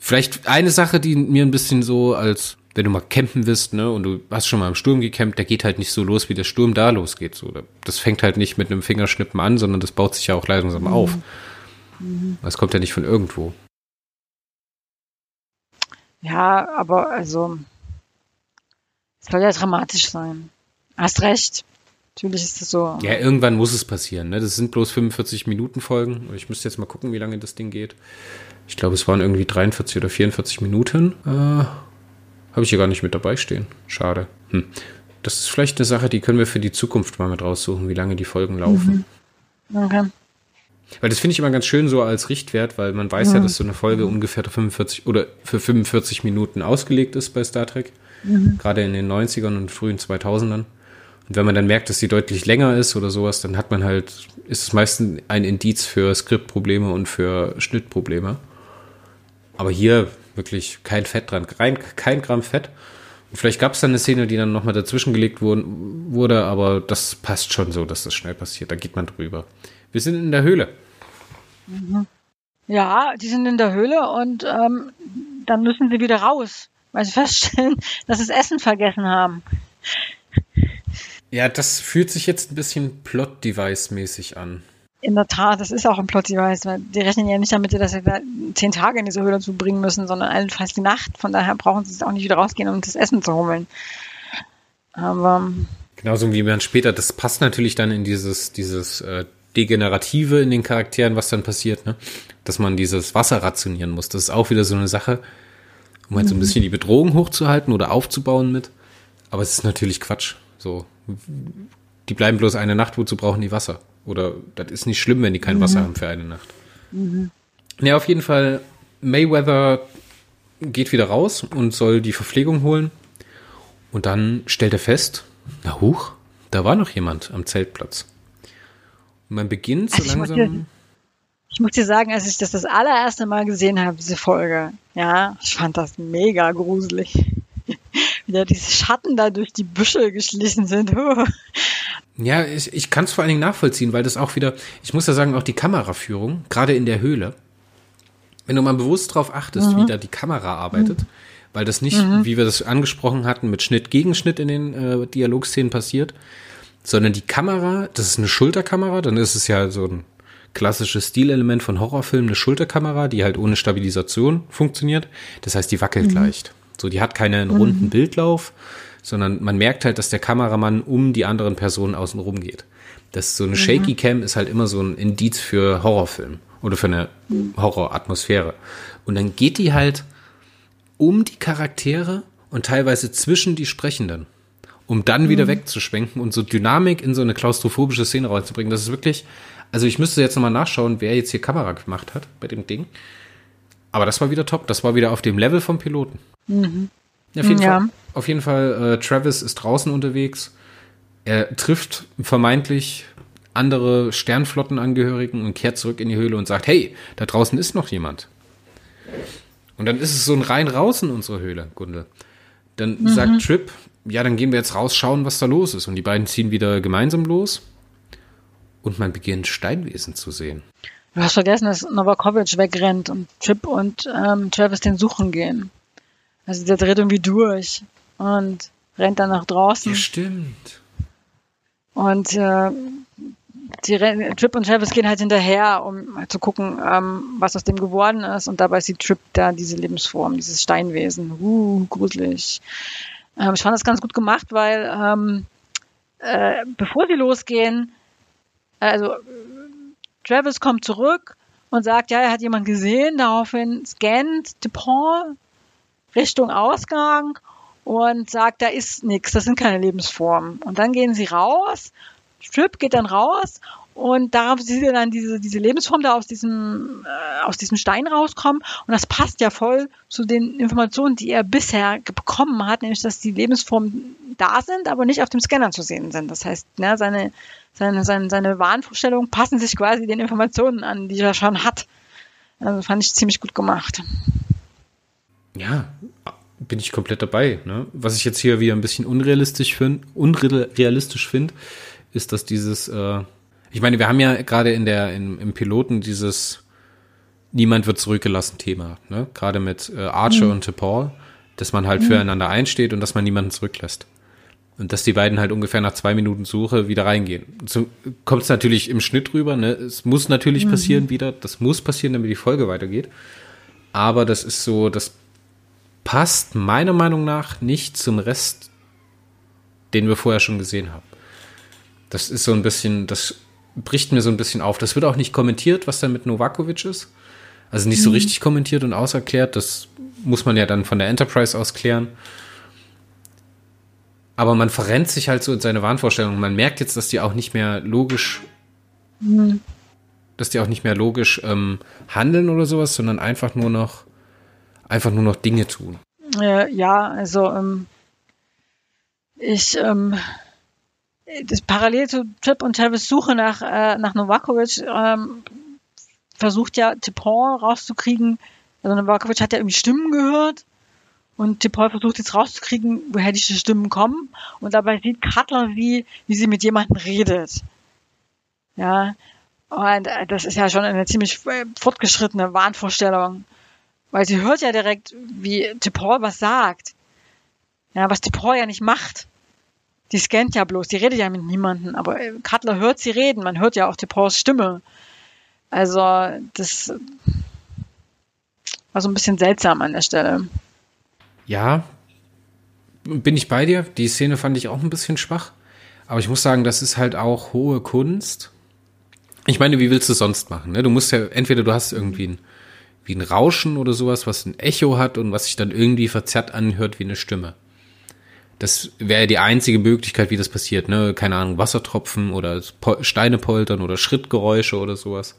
Vielleicht eine Sache, die mir ein bisschen so als, wenn du mal campen bist, ne, und du hast schon mal im Sturm gecampt, der geht halt nicht so los, wie der Sturm da losgeht. So, das fängt halt nicht mit einem Fingerschnippen an, sondern das baut sich ja auch langsam auf. Das kommt ja nicht von irgendwo. ja, aber also, soll ja dramatisch sein. Hast recht. Natürlich ist es so. Ja, irgendwann muss es passieren. Ne? Das sind bloß 45 Minuten Folgen. Ich müsste jetzt mal gucken, wie lange das Ding geht. Ich glaube, es waren irgendwie 43 oder 44 Minuten. Äh, Habe ich hier gar nicht mit dabei stehen. Schade. Hm. Das ist vielleicht eine Sache, die können wir für die Zukunft mal mit raussuchen, wie lange die Folgen laufen. Okay. Weil das finde ich immer ganz schön so als Richtwert, weil man weiß ja, dass so eine Folge ungefähr 45 oder für 45 Minuten ausgelegt ist bei Star Trek. Gerade in den 90ern und frühen 2000ern. Und wenn man dann merkt, dass sie deutlich länger ist oder sowas, dann hat man halt, ist es meistens ein Indiz für Skriptprobleme und für Schnittprobleme. Aber hier wirklich kein Fett dran, kein, kein Gramm Fett. Und vielleicht gab es dann eine Szene, die dann nochmal dazwischen gelegt wurden, wurde, aber das passt schon so, dass das schnell passiert. Da geht man drüber. Wir sind in der Höhle. Ja, die sind in der Höhle und ähm, dann müssen sie wieder raus, weil sie feststellen, dass sie das Essen vergessen haben. Ja, das fühlt sich jetzt ein bisschen Plot-Device-mäßig an. In der Tat, das ist auch ein Plot-Device, weil die rechnen ja nicht damit, dass sie zehn Tage in diese Höhle zubringen müssen, sondern allenfalls die Nacht. Von daher brauchen sie es auch nicht wieder rausgehen, um das Essen zu holen. Aber Genauso wie man später, das passt natürlich dann in dieses, dieses äh, Degenerative in den Charakteren, was dann passiert, ne? Dass man dieses Wasser rationieren muss. Das ist auch wieder so eine Sache, um halt so ein bisschen die Bedrohung hochzuhalten oder aufzubauen mit. Aber es ist natürlich Quatsch. So, die bleiben bloß eine Nacht, wozu brauchen die Wasser? Oder das ist nicht schlimm, wenn die kein Wasser haben für eine Nacht. Ja, auf jeden Fall, Mayweather geht wieder raus und soll die Verpflegung holen. Und dann stellt er fest, na huch, da war noch jemand am Zeltplatz. Und man beginnt so Also langsam. Ich muss dir sagen, als ich das das allererste Mal gesehen habe, diese Folge, ja, ich fand das mega gruselig. Wie da diese Schatten da durch die Büsche geschlichen sind. Ja, ich, ich kann es vor allen Dingen nachvollziehen, weil das auch wieder, ich muss ja sagen, auch die Kameraführung, gerade in der Höhle, wenn du mal bewusst drauf achtest, wie da die Kamera arbeitet, weil das nicht, wie wir das angesprochen hatten, mit Schnitt gegen Schnitt in den äh, Dialogszenen passiert, sondern die Kamera, das ist eine Schulterkamera, dann ist es ja so ein klassisches Stilelement von Horrorfilmen, eine Schulterkamera, die halt ohne Stabilisation funktioniert. Das heißt, die wackelt leicht. So, die hat keinen runden Bildlauf, sondern man merkt halt, dass der Kameramann um die anderen Personen außen rum geht. Das so eine Shaky Cam ist halt immer so ein Indiz für Horrorfilm oder für eine Horroratmosphäre. Und dann geht die halt um die Charaktere und teilweise zwischen die Sprechenden, um dann wieder wegzuschwenken und so Dynamik in so eine klaustrophobische Szene reinzubringen. Das ist wirklich, also ich müsste jetzt nochmal nachschauen, wer jetzt hier Kamera gemacht hat bei dem Ding. Aber das war wieder top. Das war wieder auf dem Level vom Piloten. Ja, auf jeden Ja. Fall, auf jeden Fall äh, Travis ist draußen unterwegs. Er trifft vermeintlich andere Sternflottenangehörigen und kehrt zurück in die Höhle und sagt, hey, da draußen ist noch jemand. Und dann ist es so ein rein raus in unsere Höhle, Gundel. Dann sagt Trip, ja, dann gehen wir jetzt raus, schauen, was da los ist. Und die beiden ziehen wieder gemeinsam los. Und man beginnt Steinwesen zu sehen. Du hast vergessen, dass Novakovic wegrennt und Chip und ähm, Travis den suchen gehen. Also der dreht irgendwie durch und rennt dann nach draußen. Ja, stimmt. Und äh, die Trip und Travis gehen halt hinterher, um halt zu gucken, ähm, was aus dem geworden ist. Und dabei sieht Trip da diese Lebensform, dieses Steinwesen. Uh, gruselig. Ähm, ich fand das ganz gut gemacht, weil ähm, äh, bevor sie losgehen, also Travis kommt zurück und sagt, ja, er hat jemand gesehen. Daraufhin scannt Dupont Richtung Ausgang und sagt, da ist nichts, das sind keine Lebensformen. Und dann gehen sie raus, Strip geht dann raus und darauf sieht er dann diese, diese Lebensform da aus diesem, äh, aus diesem Stein rauskommen. Und das passt ja voll zu den Informationen, die er bisher bekommen hat, nämlich dass die Lebensformen da sind, aber nicht auf dem Scanner zu sehen sind. Das heißt, ne, seine, seine, seine, seine Wahnvorstellungen passen sich quasi den Informationen an, die er schon hat. Also fand ich ziemlich gut gemacht. Ja, bin ich komplett dabei. Ne? Was ich jetzt hier wieder ein bisschen unrealistisch finde, unrealistisch finde, ist, dass dieses äh, ich meine, wir haben ja gerade in der, in, im Piloten dieses Niemand wird zurückgelassen Thema, ne? Gerade mit äh, Archer mhm. und Paul, dass man halt mhm. füreinander einsteht und dass man niemanden zurücklässt. Und dass die beiden halt ungefähr nach zwei Minuten Suche wieder reingehen. So kommt es natürlich im Schnitt rüber, ne? Es muss natürlich mhm. passieren wieder, das muss passieren, damit die Folge weitergeht. Aber das ist so, das passt meiner Meinung nach nicht zum Rest, den wir vorher schon gesehen haben. Das ist so ein bisschen, das bricht mir so ein bisschen auf. Das wird auch nicht kommentiert, was da mit Novakovic ist. Also nicht so mhm. richtig kommentiert und auserklärt. Das muss man ja dann von der Enterprise aus klären. Aber man verrennt sich halt so in seine Wahnvorstellungen. Man merkt jetzt, dass die auch nicht mehr logisch, mhm. dass die auch nicht mehr logisch ähm, handeln oder sowas, sondern einfach nur noch, einfach nur noch Dinge tun. Äh, ja, also ähm, ich ähm, das parallel zu Trip und Travis Suche nach, äh, nach Novakovic ähm, versucht ja Tipon rauszukriegen. Also Novakovic hat ja irgendwie Stimmen gehört und Tipon versucht jetzt rauszukriegen, woher diese Stimmen kommen. Und dabei sieht Cutler, wie, wie sie mit jemandem redet. Ja, und äh, das ist ja schon eine ziemlich äh, fortgeschrittene Wahnvorstellung. Weil sie hört ja direkt, wie Tipor was sagt. Ja, was Tipor ja nicht macht die scannt ja bloß, die redet ja mit niemandem, aber äh, Cutler hört sie reden, man hört ja auch Depors Stimme. Also, das war so ein bisschen seltsam an der Stelle. Ja, bin ich bei dir. Die Szene fand ich auch ein bisschen schwach. Aber ich muss sagen, das ist halt auch hohe Kunst. Ich meine, wie willst du es sonst machen? Ne? Du musst ja, entweder du hast irgendwie ein, wie ein Rauschen oder sowas, was ein Echo hat und was sich dann irgendwie verzerrt anhört wie eine Stimme. Das wäre die einzige Möglichkeit, wie das passiert, ne? Keine Ahnung, Wassertropfen oder Steine poltern oder Schrittgeräusche oder sowas.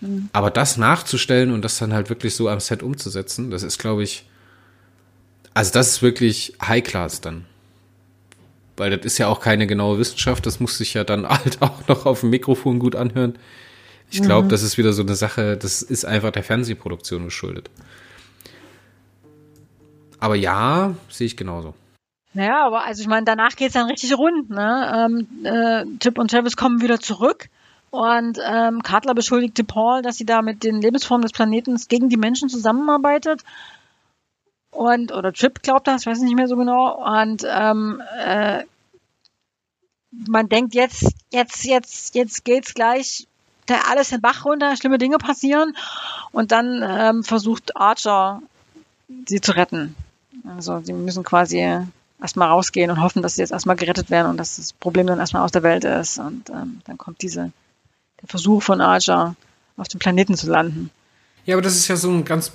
Mhm. Aber das nachzustellen und das dann halt wirklich so am Set umzusetzen, das ist, glaube ich, also das ist wirklich High Class dann. Weil das ist ja auch keine genaue Wissenschaft, das muss sich ja dann halt auch noch auf dem Mikrofon gut anhören. Ich glaube, mhm. das ist wieder so eine Sache, das ist einfach der Fernsehproduktion geschuldet. Aber ja, sehe ich genauso. Naja, aber also ich meine, danach geht's dann richtig rund. Ne? Ähm, äh, Tip und Travis kommen wieder zurück und ähm, Cutler beschuldigte Paul, dass sie da mit den Lebensformen des Planeten gegen die Menschen zusammenarbeitet. Und, oder Trip glaubt das, ich weiß nicht mehr so genau. Und ähm, äh, man denkt jetzt, jetzt, jetzt, jetzt geht's gleich da alles den Bach runter, schlimme Dinge passieren. Und dann ähm, versucht Archer sie zu retten. Also sie müssen quasi erstmal rausgehen und hoffen, dass sie jetzt erstmal gerettet werden und dass das Problem dann erstmal aus der Welt ist. Und ähm, dann kommt diese, der Versuch von Archer, auf dem Planeten zu landen. Ja, aber das ist ja so ein ganz,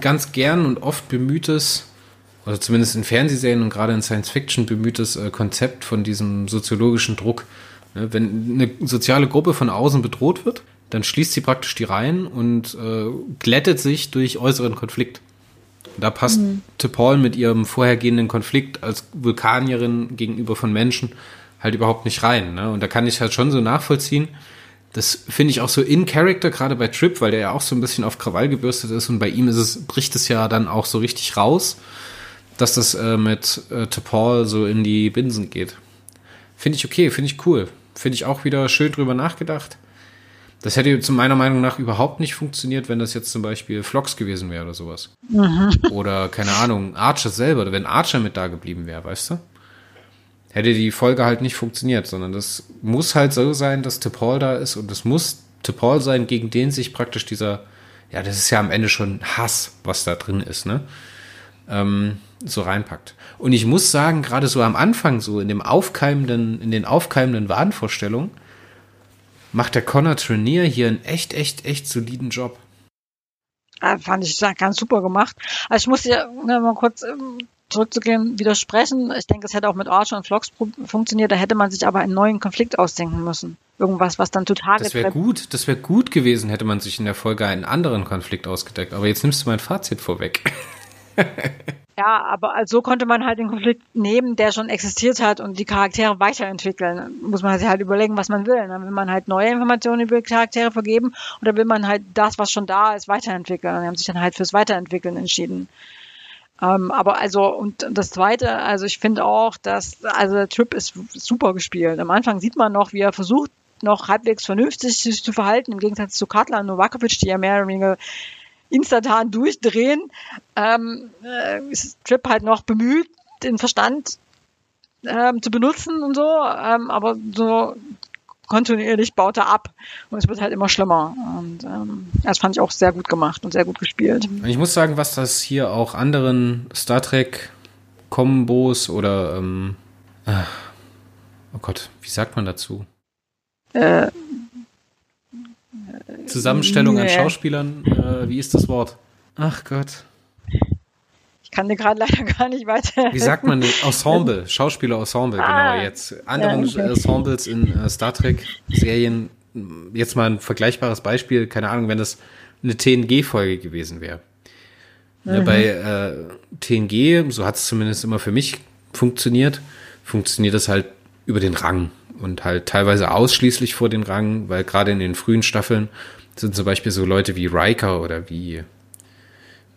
ganz gern und oft bemühtes, oder zumindest in Fernsehserien und gerade in Science Fiction bemühtes äh, Konzept von diesem soziologischen Druck. Ne, wenn eine soziale Gruppe von außen bedroht wird, dann schließt sie praktisch die Reihen und äh, glättet sich durch äußeren Konflikt. Da passt mhm. Paul mit ihrem vorhergehenden Konflikt als Vulkanierin gegenüber von Menschen halt überhaupt nicht rein. Ne? Und da kann ich halt schon so nachvollziehen. Das finde ich auch so in Character, gerade bei Trip, weil der ja auch so ein bisschen auf Krawall gebürstet ist und bei ihm ist es, bricht es ja dann auch so richtig raus, dass das äh, mit äh, Paul so in die Binsen geht. Finde ich okay, finde ich cool. Finde ich auch wieder schön drüber nachgedacht. Das hätte zu meiner Meinung nach überhaupt nicht funktioniert, wenn das jetzt zum Beispiel Vlogs gewesen wäre oder sowas. Mhm. Oder, keine Ahnung, Archer selber, wenn Archer mit da geblieben wäre, weißt du? Hätte die Folge halt nicht funktioniert, sondern das muss halt so sein, dass T'Pol da ist und es muss T'Pol sein, gegen den sich praktisch dieser, ja, das ist ja am Ende schon Hass, was da drin ist, ne? Ähm, so reinpackt. Und ich muss sagen, gerade so am Anfang, so in dem aufkeimenden, in den aufkeimenden Wahnvorstellungen, macht der Connor Trenier hier einen echt, echt, echt soliden Job. Ja, fand ich ganz super gemacht. Also ich muss ja mal kurz ähm, zurückzugehen, widersprechen. Ich denke, es hätte auch mit Archer und Vlogs funktioniert. Da hätte man sich aber einen neuen Konflikt ausdenken müssen. Irgendwas, was dann total. Das wäre gut. Das wäre gut gewesen, hätte man sich in der Folge einen anderen Konflikt ausgedeckt. Aber jetzt nimmst du mein Fazit vorweg. Ja, aber also so konnte man halt den Konflikt nehmen, der schon existiert hat und die Charaktere weiterentwickeln. Muss man sich halt überlegen, was man will. Dann will man halt neue Informationen über Charaktere vergeben oder will man halt das, was schon da ist, weiterentwickeln. Und die haben sich dann halt fürs Weiterentwickeln entschieden. Ähm, aber also, und das zweite, also ich finde auch, dass, also der Trip ist super gespielt. Am Anfang sieht man noch, wie er versucht, noch halbwegs vernünftig sich zu verhalten, im Gegensatz zu Katla und Novakovic, die ja mehr oder weniger instantan durchdrehen, ähm, äh, ist Trip halt noch bemüht, den Verstand ähm, zu benutzen und so, ähm, aber so kontinuierlich baut er ab und es wird halt immer schlimmer. Und ähm, das fand ich auch sehr gut gemacht und sehr gut gespielt. Ich muss sagen, was das hier auch anderen Star Trek Kombos oder ähm, ah, oh Gott, wie sagt man dazu? Äh, Zusammenstellung nee. an Schauspielern, äh, wie ist das Wort? Ach Gott. Ich kann dir gerade leider gar nicht weiter. Wie sagt man? Ensemble, Schauspieler-Ensemble, ah, genau jetzt. Anderen ja, okay. Ensembles in äh, Star Trek-Serien, jetzt mal ein vergleichbares Beispiel, keine Ahnung, wenn das eine TNG-Folge gewesen wäre. Mhm. Ja, bei äh, TNG, so hat es zumindest immer für mich funktioniert, funktioniert das halt über den Rang und halt teilweise ausschließlich vor den Rang, weil gerade in den frühen Staffeln sind zum Beispiel so Leute wie Riker oder wie,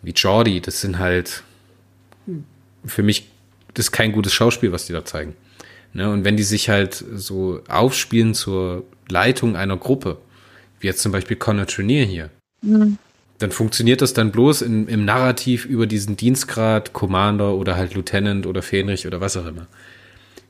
wie Jordi, das sind halt für mich, das ist kein gutes Schauspiel, was die da zeigen. Ne? Und wenn die sich halt so aufspielen zur Leitung einer Gruppe, wie jetzt zum Beispiel Connor Trenier hier, mhm. dann funktioniert das dann bloß in, im Narrativ über diesen Dienstgrad, Commander oder halt Lieutenant oder Fähnrich oder was auch immer.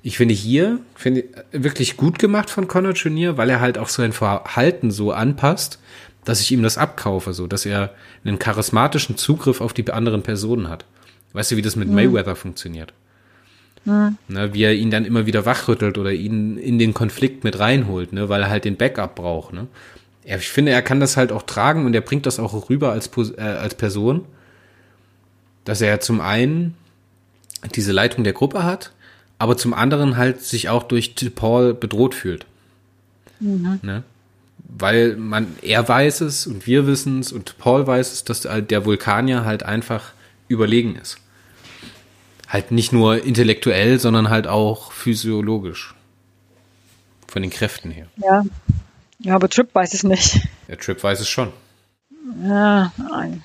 Ich finde hier finde wirklich gut gemacht von Connor Junior, weil er halt auch sein Verhalten so anpasst, dass ich ihm das abkaufe, so dass er einen charismatischen Zugriff auf die anderen Personen hat. Weißt du, wie das mit mhm. Mayweather funktioniert? Mhm. Ne, wie er ihn dann immer wieder wachrüttelt oder ihn in den Konflikt mit reinholt, ne, weil er halt den Backup braucht. Ne? Ja, ich finde, er kann das halt auch tragen und er bringt das auch rüber als, äh, als Person, dass er zum einen diese Leitung der Gruppe hat aber zum anderen halt sich auch durch Paul bedroht fühlt. Mhm. Ne? Weil man, er weiß es und wir wissen es und Paul weiß es, dass der Vulkanier halt einfach überlegen ist. Halt nicht nur intellektuell, sondern halt auch physiologisch. Von den Kräften her. Ja. Ja, aber Trip weiß es nicht. Der Trip weiß es schon. Ja, nein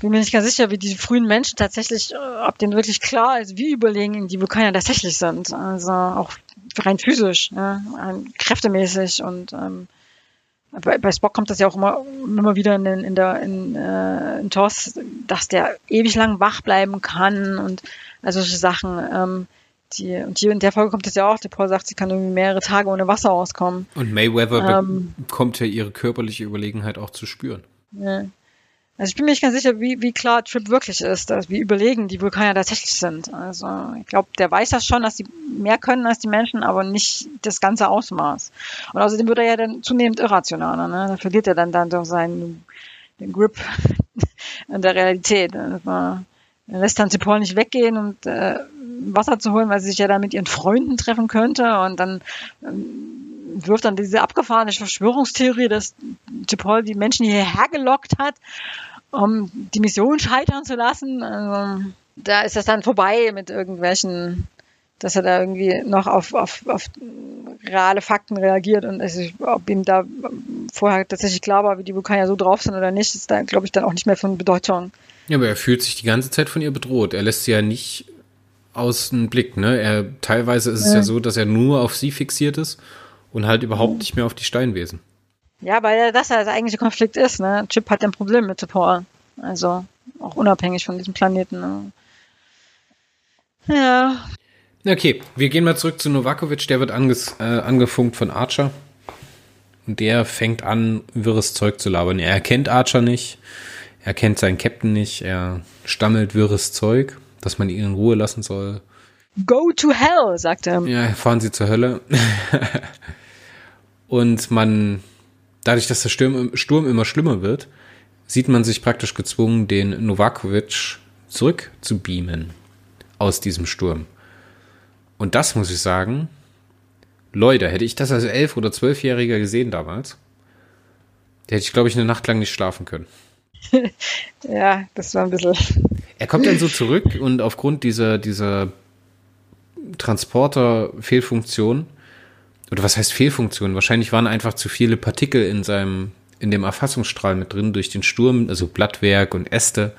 bin mir nicht ganz sicher, wie die frühen Menschen tatsächlich, äh, ob denen wirklich klar ist, wie überlegen die Vulkanier tatsächlich sind. Also auch rein physisch, ja, kräftemäßig und ähm, bei, bei Spock kommt das ja auch immer, immer wieder in, in der in, äh, in TOS, dass der ewig lang wach bleiben kann und also solche Sachen. Ähm, die, und hier in der Folge kommt es ja auch, der Paul sagt, sie kann irgendwie mehrere Tage ohne Wasser auskommen. Und Mayweather ähm, bekommt ja ihre körperliche Überlegenheit auch zu spüren. Ja. Also ich bin mir nicht ganz sicher, wie, wie klar Trip wirklich ist, dass, wie überlegen die Vulkanier tatsächlich sind. Also ich glaube, der weiß das schon, dass sie mehr können als die Menschen, aber nicht das ganze Ausmaß. Und außerdem wird er ja dann zunehmend irrationaler. Ne? Da verliert er dann, dann so seinen den Grip in der Realität. Er lässt dann Paul nicht weggehen und äh, Wasser zu holen, weil sie sich ja dann mit ihren Freunden treffen könnte und dann ähm, wirft dann diese abgefahrene Verschwörungstheorie, dass Paul die Menschen hierher gelockt hat um die Mission scheitern zu lassen. Also, da ist das dann vorbei mit irgendwelchen, dass er da irgendwie noch auf, auf, auf reale Fakten reagiert und also, ob ihm da vorher tatsächlich klar war, wie die Vulkanier so drauf sind oder nicht, ist da, glaube ich, dann auch nicht mehr von Bedeutung. Ja, aber er fühlt sich die ganze Zeit von ihr bedroht. Er lässt sie ja nicht aus dem Blick, ne? Er, teilweise ist es ja. ja so, dass er nur auf sie fixiert ist und halt überhaupt nicht mehr auf die Steinwesen. Ja, weil das ja der eigentliche Konflikt ist. Ne? Chip hat ein Problem mit Paul. Also auch unabhängig von diesem Planeten. Ne? Ja. Okay, wir gehen mal zurück zu Novakovic. Der wird anges äh, angefunkt von Archer. Und der fängt an, wirres Zeug zu labern. Er erkennt Archer nicht. Er kennt seinen Captain nicht. Er stammelt wirres Zeug, dass man ihn in Ruhe lassen soll. Go to hell, sagt er. Ja, fahren Sie zur Hölle. Und man dadurch, dass der Sturm, Sturm immer schlimmer wird, sieht man sich praktisch gezwungen, den Novakovic zurück zu beamen aus diesem Sturm. Und das muss ich sagen, Leute, hätte ich das als elf- oder zwölfjähriger gesehen damals, hätte ich, glaube ich, eine Nacht lang nicht schlafen können. ja, das war ein bisschen. Er kommt dann so zurück und aufgrund dieser, dieser Transporter-Fehlfunktion, oder was heißt Fehlfunktion? Wahrscheinlich waren einfach zu viele Partikel in seinem, in dem Erfassungsstrahl mit drin durch den Sturm, also Blattwerk und Äste,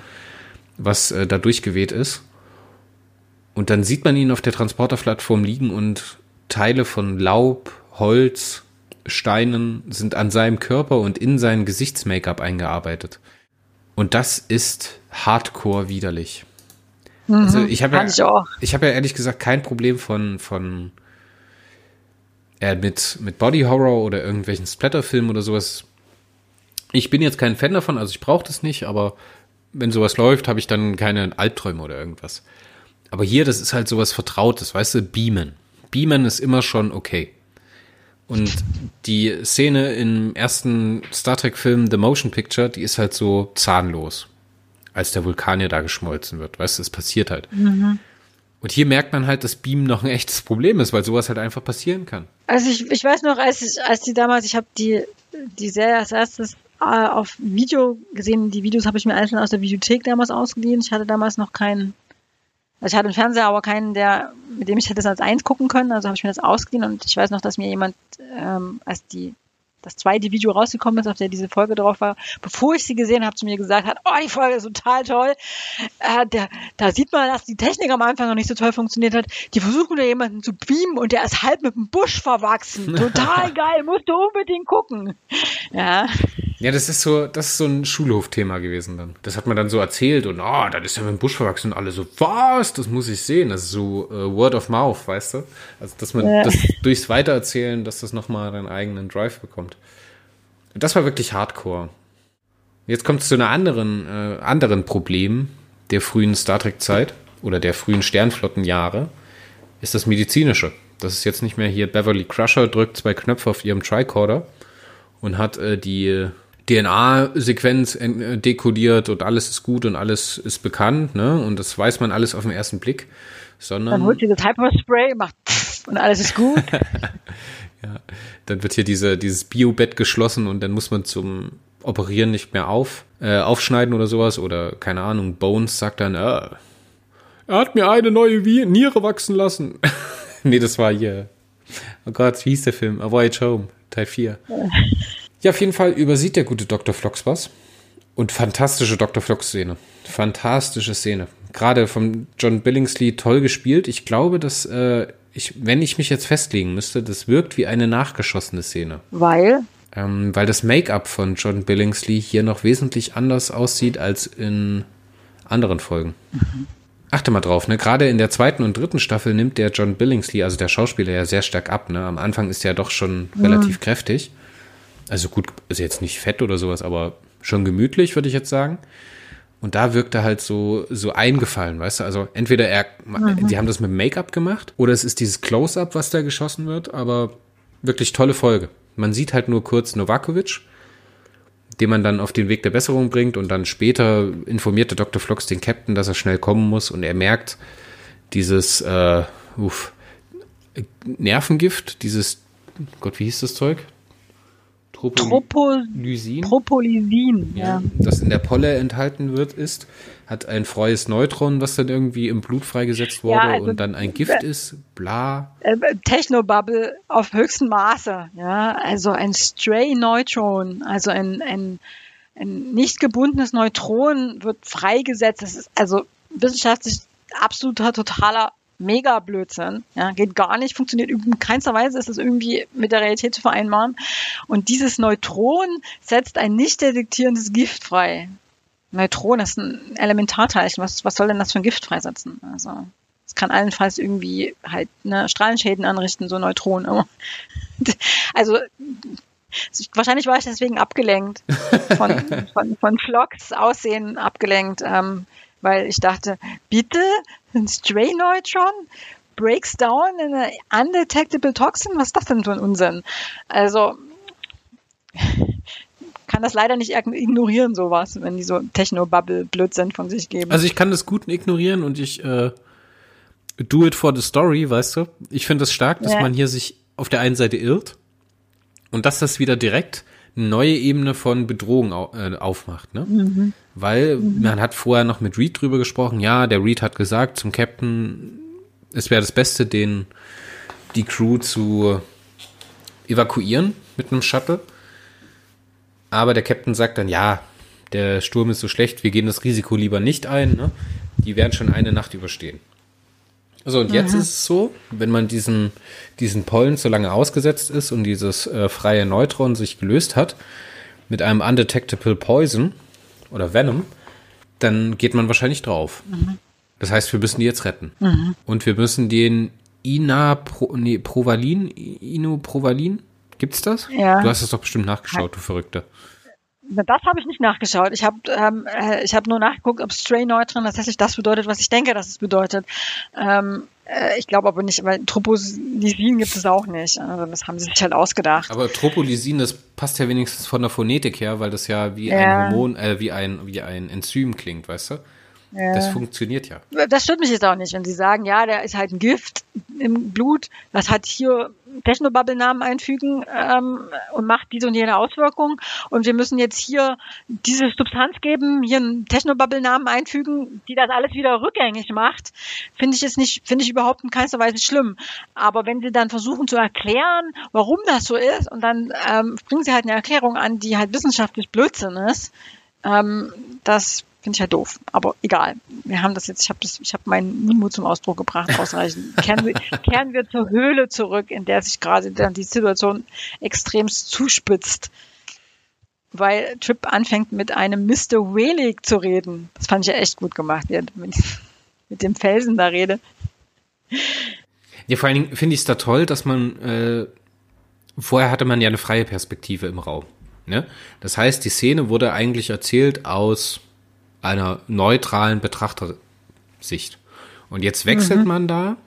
was äh, da durchgeweht ist. Und dann sieht man ihn auf der Transporterplattform liegen und Teile von Laub, Holz, Steinen sind an seinem Körper und in sein Gesichtsmake-up eingearbeitet. Und das ist hardcore widerlich. Mhm, also ich habe ja, ich ich habe ja ehrlich gesagt kein Problem von von äh, mit mit Body Horror oder irgendwelchen Splatterfilmen oder sowas. Ich bin jetzt kein Fan davon, also ich brauche das nicht, aber wenn sowas läuft, habe ich dann keine Albträume oder irgendwas. Aber hier, das ist halt sowas Vertrautes, weißt du, Beamen. Beamen ist immer schon okay. Und die Szene im ersten Star Trek-Film The Motion Picture, die ist halt so zahnlos, als der Vulkanier da geschmolzen wird. Weißt du, es passiert halt. Mhm. Und hier merkt man halt, dass Beam noch ein echtes Problem ist, weil sowas halt einfach passieren kann. Also ich, ich weiß noch, als ich, als die damals, ich habe die, die Serie als erstes äh, auf Video gesehen. Die Videos habe ich mir einzeln aus der Videothek damals ausgeliehen. Ich hatte damals noch keinen also ich hatte einen Fernseher, aber keinen, der, mit dem ich hätte das als eins gucken können. Also habe ich mir das ausgeliehen und ich weiß noch, dass mir jemand, ähm, als die das zweite Video rausgekommen ist, auf der diese Folge drauf war, bevor ich sie gesehen habe, zu mir gesagt hat, oh, die Folge ist total toll. Äh, der, da sieht man, dass die Technik am Anfang noch nicht so toll funktioniert hat. Die versuchen da jemanden zu beamen und der ist halb mit dem Busch verwachsen. Total geil, musst du unbedingt gucken. Ja. Ja, das ist so, das ist so ein Schulhofthema gewesen dann. Das hat man dann so erzählt und oh, dann ist er mit dem Busch verwachsen und alle so, was? Das muss ich sehen. Das ist so uh, Word of Mouth, weißt du? Also, dass man ja. das durchs Weitererzählen, dass das nochmal einen eigenen Drive bekommt. Das war wirklich Hardcore. Jetzt kommt es zu einer anderen, äh, anderen Problem der frühen Star Trek-Zeit oder der frühen Sternflottenjahre, ist das medizinische. Das ist jetzt nicht mehr hier Beverly Crusher drückt zwei Knöpfe auf ihrem Tricorder und hat äh, die DNA-Sequenz äh, dekodiert und alles ist gut und alles ist bekannt, ne? Und das weiß man alles auf den ersten Blick. Sondern dann holt sie das Hyperspray, macht und alles ist gut. ja, dann wird hier diese, dieses Biobett geschlossen und dann muss man zum Operieren nicht mehr auf, äh, aufschneiden oder sowas oder keine Ahnung, Bones sagt dann, äh, er hat mir eine neue Niere wachsen lassen. nee, das war hier. Oh Gott, wie hieß der Film? A Voyage Home, Teil 4. Ja, auf jeden Fall übersieht der gute Dr. Flox was. Und fantastische Dr. Flox-Szene. Fantastische Szene. Gerade von John Billingsley toll gespielt. Ich glaube, dass, äh, ich, wenn ich mich jetzt festlegen müsste, das wirkt wie eine nachgeschossene Szene. Weil? Ähm, weil das Make-up von John Billingsley hier noch wesentlich anders aussieht als in anderen Folgen. Mhm. Achte mal drauf, ne? Gerade in der zweiten und dritten Staffel nimmt der John Billingsley, also der Schauspieler, ja sehr stark ab, ne? Am Anfang ist er doch schon mhm. relativ kräftig. Also gut, ist jetzt nicht fett oder sowas, aber schon gemütlich, würde ich jetzt sagen. Und da wirkt er halt so, so eingefallen, weißt du? Also entweder er, mhm. die haben das mit Make-up gemacht oder es ist dieses Close-Up, was da geschossen wird, aber wirklich tolle Folge. Man sieht halt nur kurz Novakovic, den man dann auf den Weg der Besserung bringt und dann später informiert der Dr. Flox den Captain, dass er schnell kommen muss und er merkt dieses, äh, uff, Nervengift, dieses, Gott, wie hieß das Zeug? Tropolysin, Tropolysin ja. das in der Polle enthalten wird, ist, hat ein freies Neutron, was dann irgendwie im Blut freigesetzt wurde ja, also, und dann ein Gift ist, bla. Äh, Technobubble auf höchstem Maße, ja, also ein Stray Neutron, also ein, ein, ein nicht gebundenes Neutron wird freigesetzt, das ist also wissenschaftlich absoluter, totaler mega Blödsinn. Ja, geht gar nicht, funktioniert in keinster Weise, ist es irgendwie mit der Realität zu vereinbaren. Und dieses Neutron setzt ein nicht detektierendes Gift frei. Neutron ist ein Elementarteilchen. Was, was soll denn das für ein Gift freisetzen? Also, es kann allenfalls irgendwie halt ne, Strahlenschäden anrichten, so Neutronen. Also, wahrscheinlich war ich deswegen abgelenkt. Von, von, von Flocks Aussehen abgelenkt. Ähm, weil ich dachte, bitte, ein Stray Neutron breaks down in a undetectable toxin? Was ist das denn für ein Unsinn? Also, kann das leider nicht ignorieren, sowas, wenn die so Techno-Bubble-Blödsinn von sich geben. Also ich kann das gut ignorieren und ich äh, do it for the story, weißt du? Ich finde es das stark, dass ja. man hier sich auf der einen Seite irrt und dass das wieder direkt eine neue Ebene von Bedrohung äh, aufmacht, ne? Mhm. Weil mhm. man hat vorher noch mit Reed drüber gesprochen, ja, der Reed hat gesagt zum Captain, es wäre das Beste, den die Crew zu evakuieren mit einem Shuttle. Aber der Captain sagt dann, ja, der Sturm ist so schlecht, wir gehen das Risiko lieber nicht ein. Ne? Die werden schon eine Nacht überstehen. So, und jetzt mhm. ist es so, wenn man diesen, diesen Pollen so lange ausgesetzt ist und dieses äh, freie Neutron sich gelöst hat, mit einem Undetectable Poison oder Venom, dann geht man wahrscheinlich drauf. Mhm. Das heißt, wir müssen die jetzt retten. Mhm. Und wir müssen den Ina Pro, nee, Provalin, Ino Provalin, gibt's das? Ja. Du hast es doch bestimmt nachgeschaut, du Verrückter. Das habe ich nicht nachgeschaut. Ich habe ähm, äh, ich hab nur nachgeguckt, ob Stray Neutron tatsächlich das bedeutet, was ich denke, dass es bedeutet. Ähm, äh, ich glaube aber nicht, weil Tropolysin gibt es auch nicht. Also das haben sie sich halt ausgedacht. Aber Tropolysin, das passt ja wenigstens von der Phonetik her, weil das ja wie ja. ein Hormon, äh, wie ein, wie ein Enzym klingt, weißt du? Ja. Das funktioniert ja. Das stört mich jetzt auch nicht, wenn Sie sagen, ja, der ist halt ein Gift im Blut, das hat hier Technobubble-Namen einfügen ähm, und macht diese und jene Auswirkung und wir müssen jetzt hier diese Substanz geben, hier einen Technobubble-Namen einfügen, die das alles wieder rückgängig macht, finde ich jetzt nicht, finde ich überhaupt in keinster Weise schlimm. Aber wenn Sie dann versuchen zu erklären, warum das so ist und dann ähm, bringen Sie halt eine Erklärung an, die halt wissenschaftlich Blödsinn ist, ähm, das Finde ich halt doof. Aber egal. Wir haben das jetzt, ich habe das, ich habe meinen Unmut zum Ausdruck gebracht, ausreichend. kehren, wir, kehren wir zur Höhle zurück, in der sich gerade dann die Situation extremst zuspitzt. Weil Trip anfängt mit einem Mr. Welig zu reden. Das fand ich ja echt gut gemacht, er mit, mit dem Felsen da rede. Ja, vor allen Dingen finde ich es da toll, dass man, äh, vorher hatte man ja eine freie Perspektive im Raum. Ne? Das heißt, die Szene wurde eigentlich erzählt aus einer neutralen Betrachtersicht. Und jetzt wechselt mhm. man da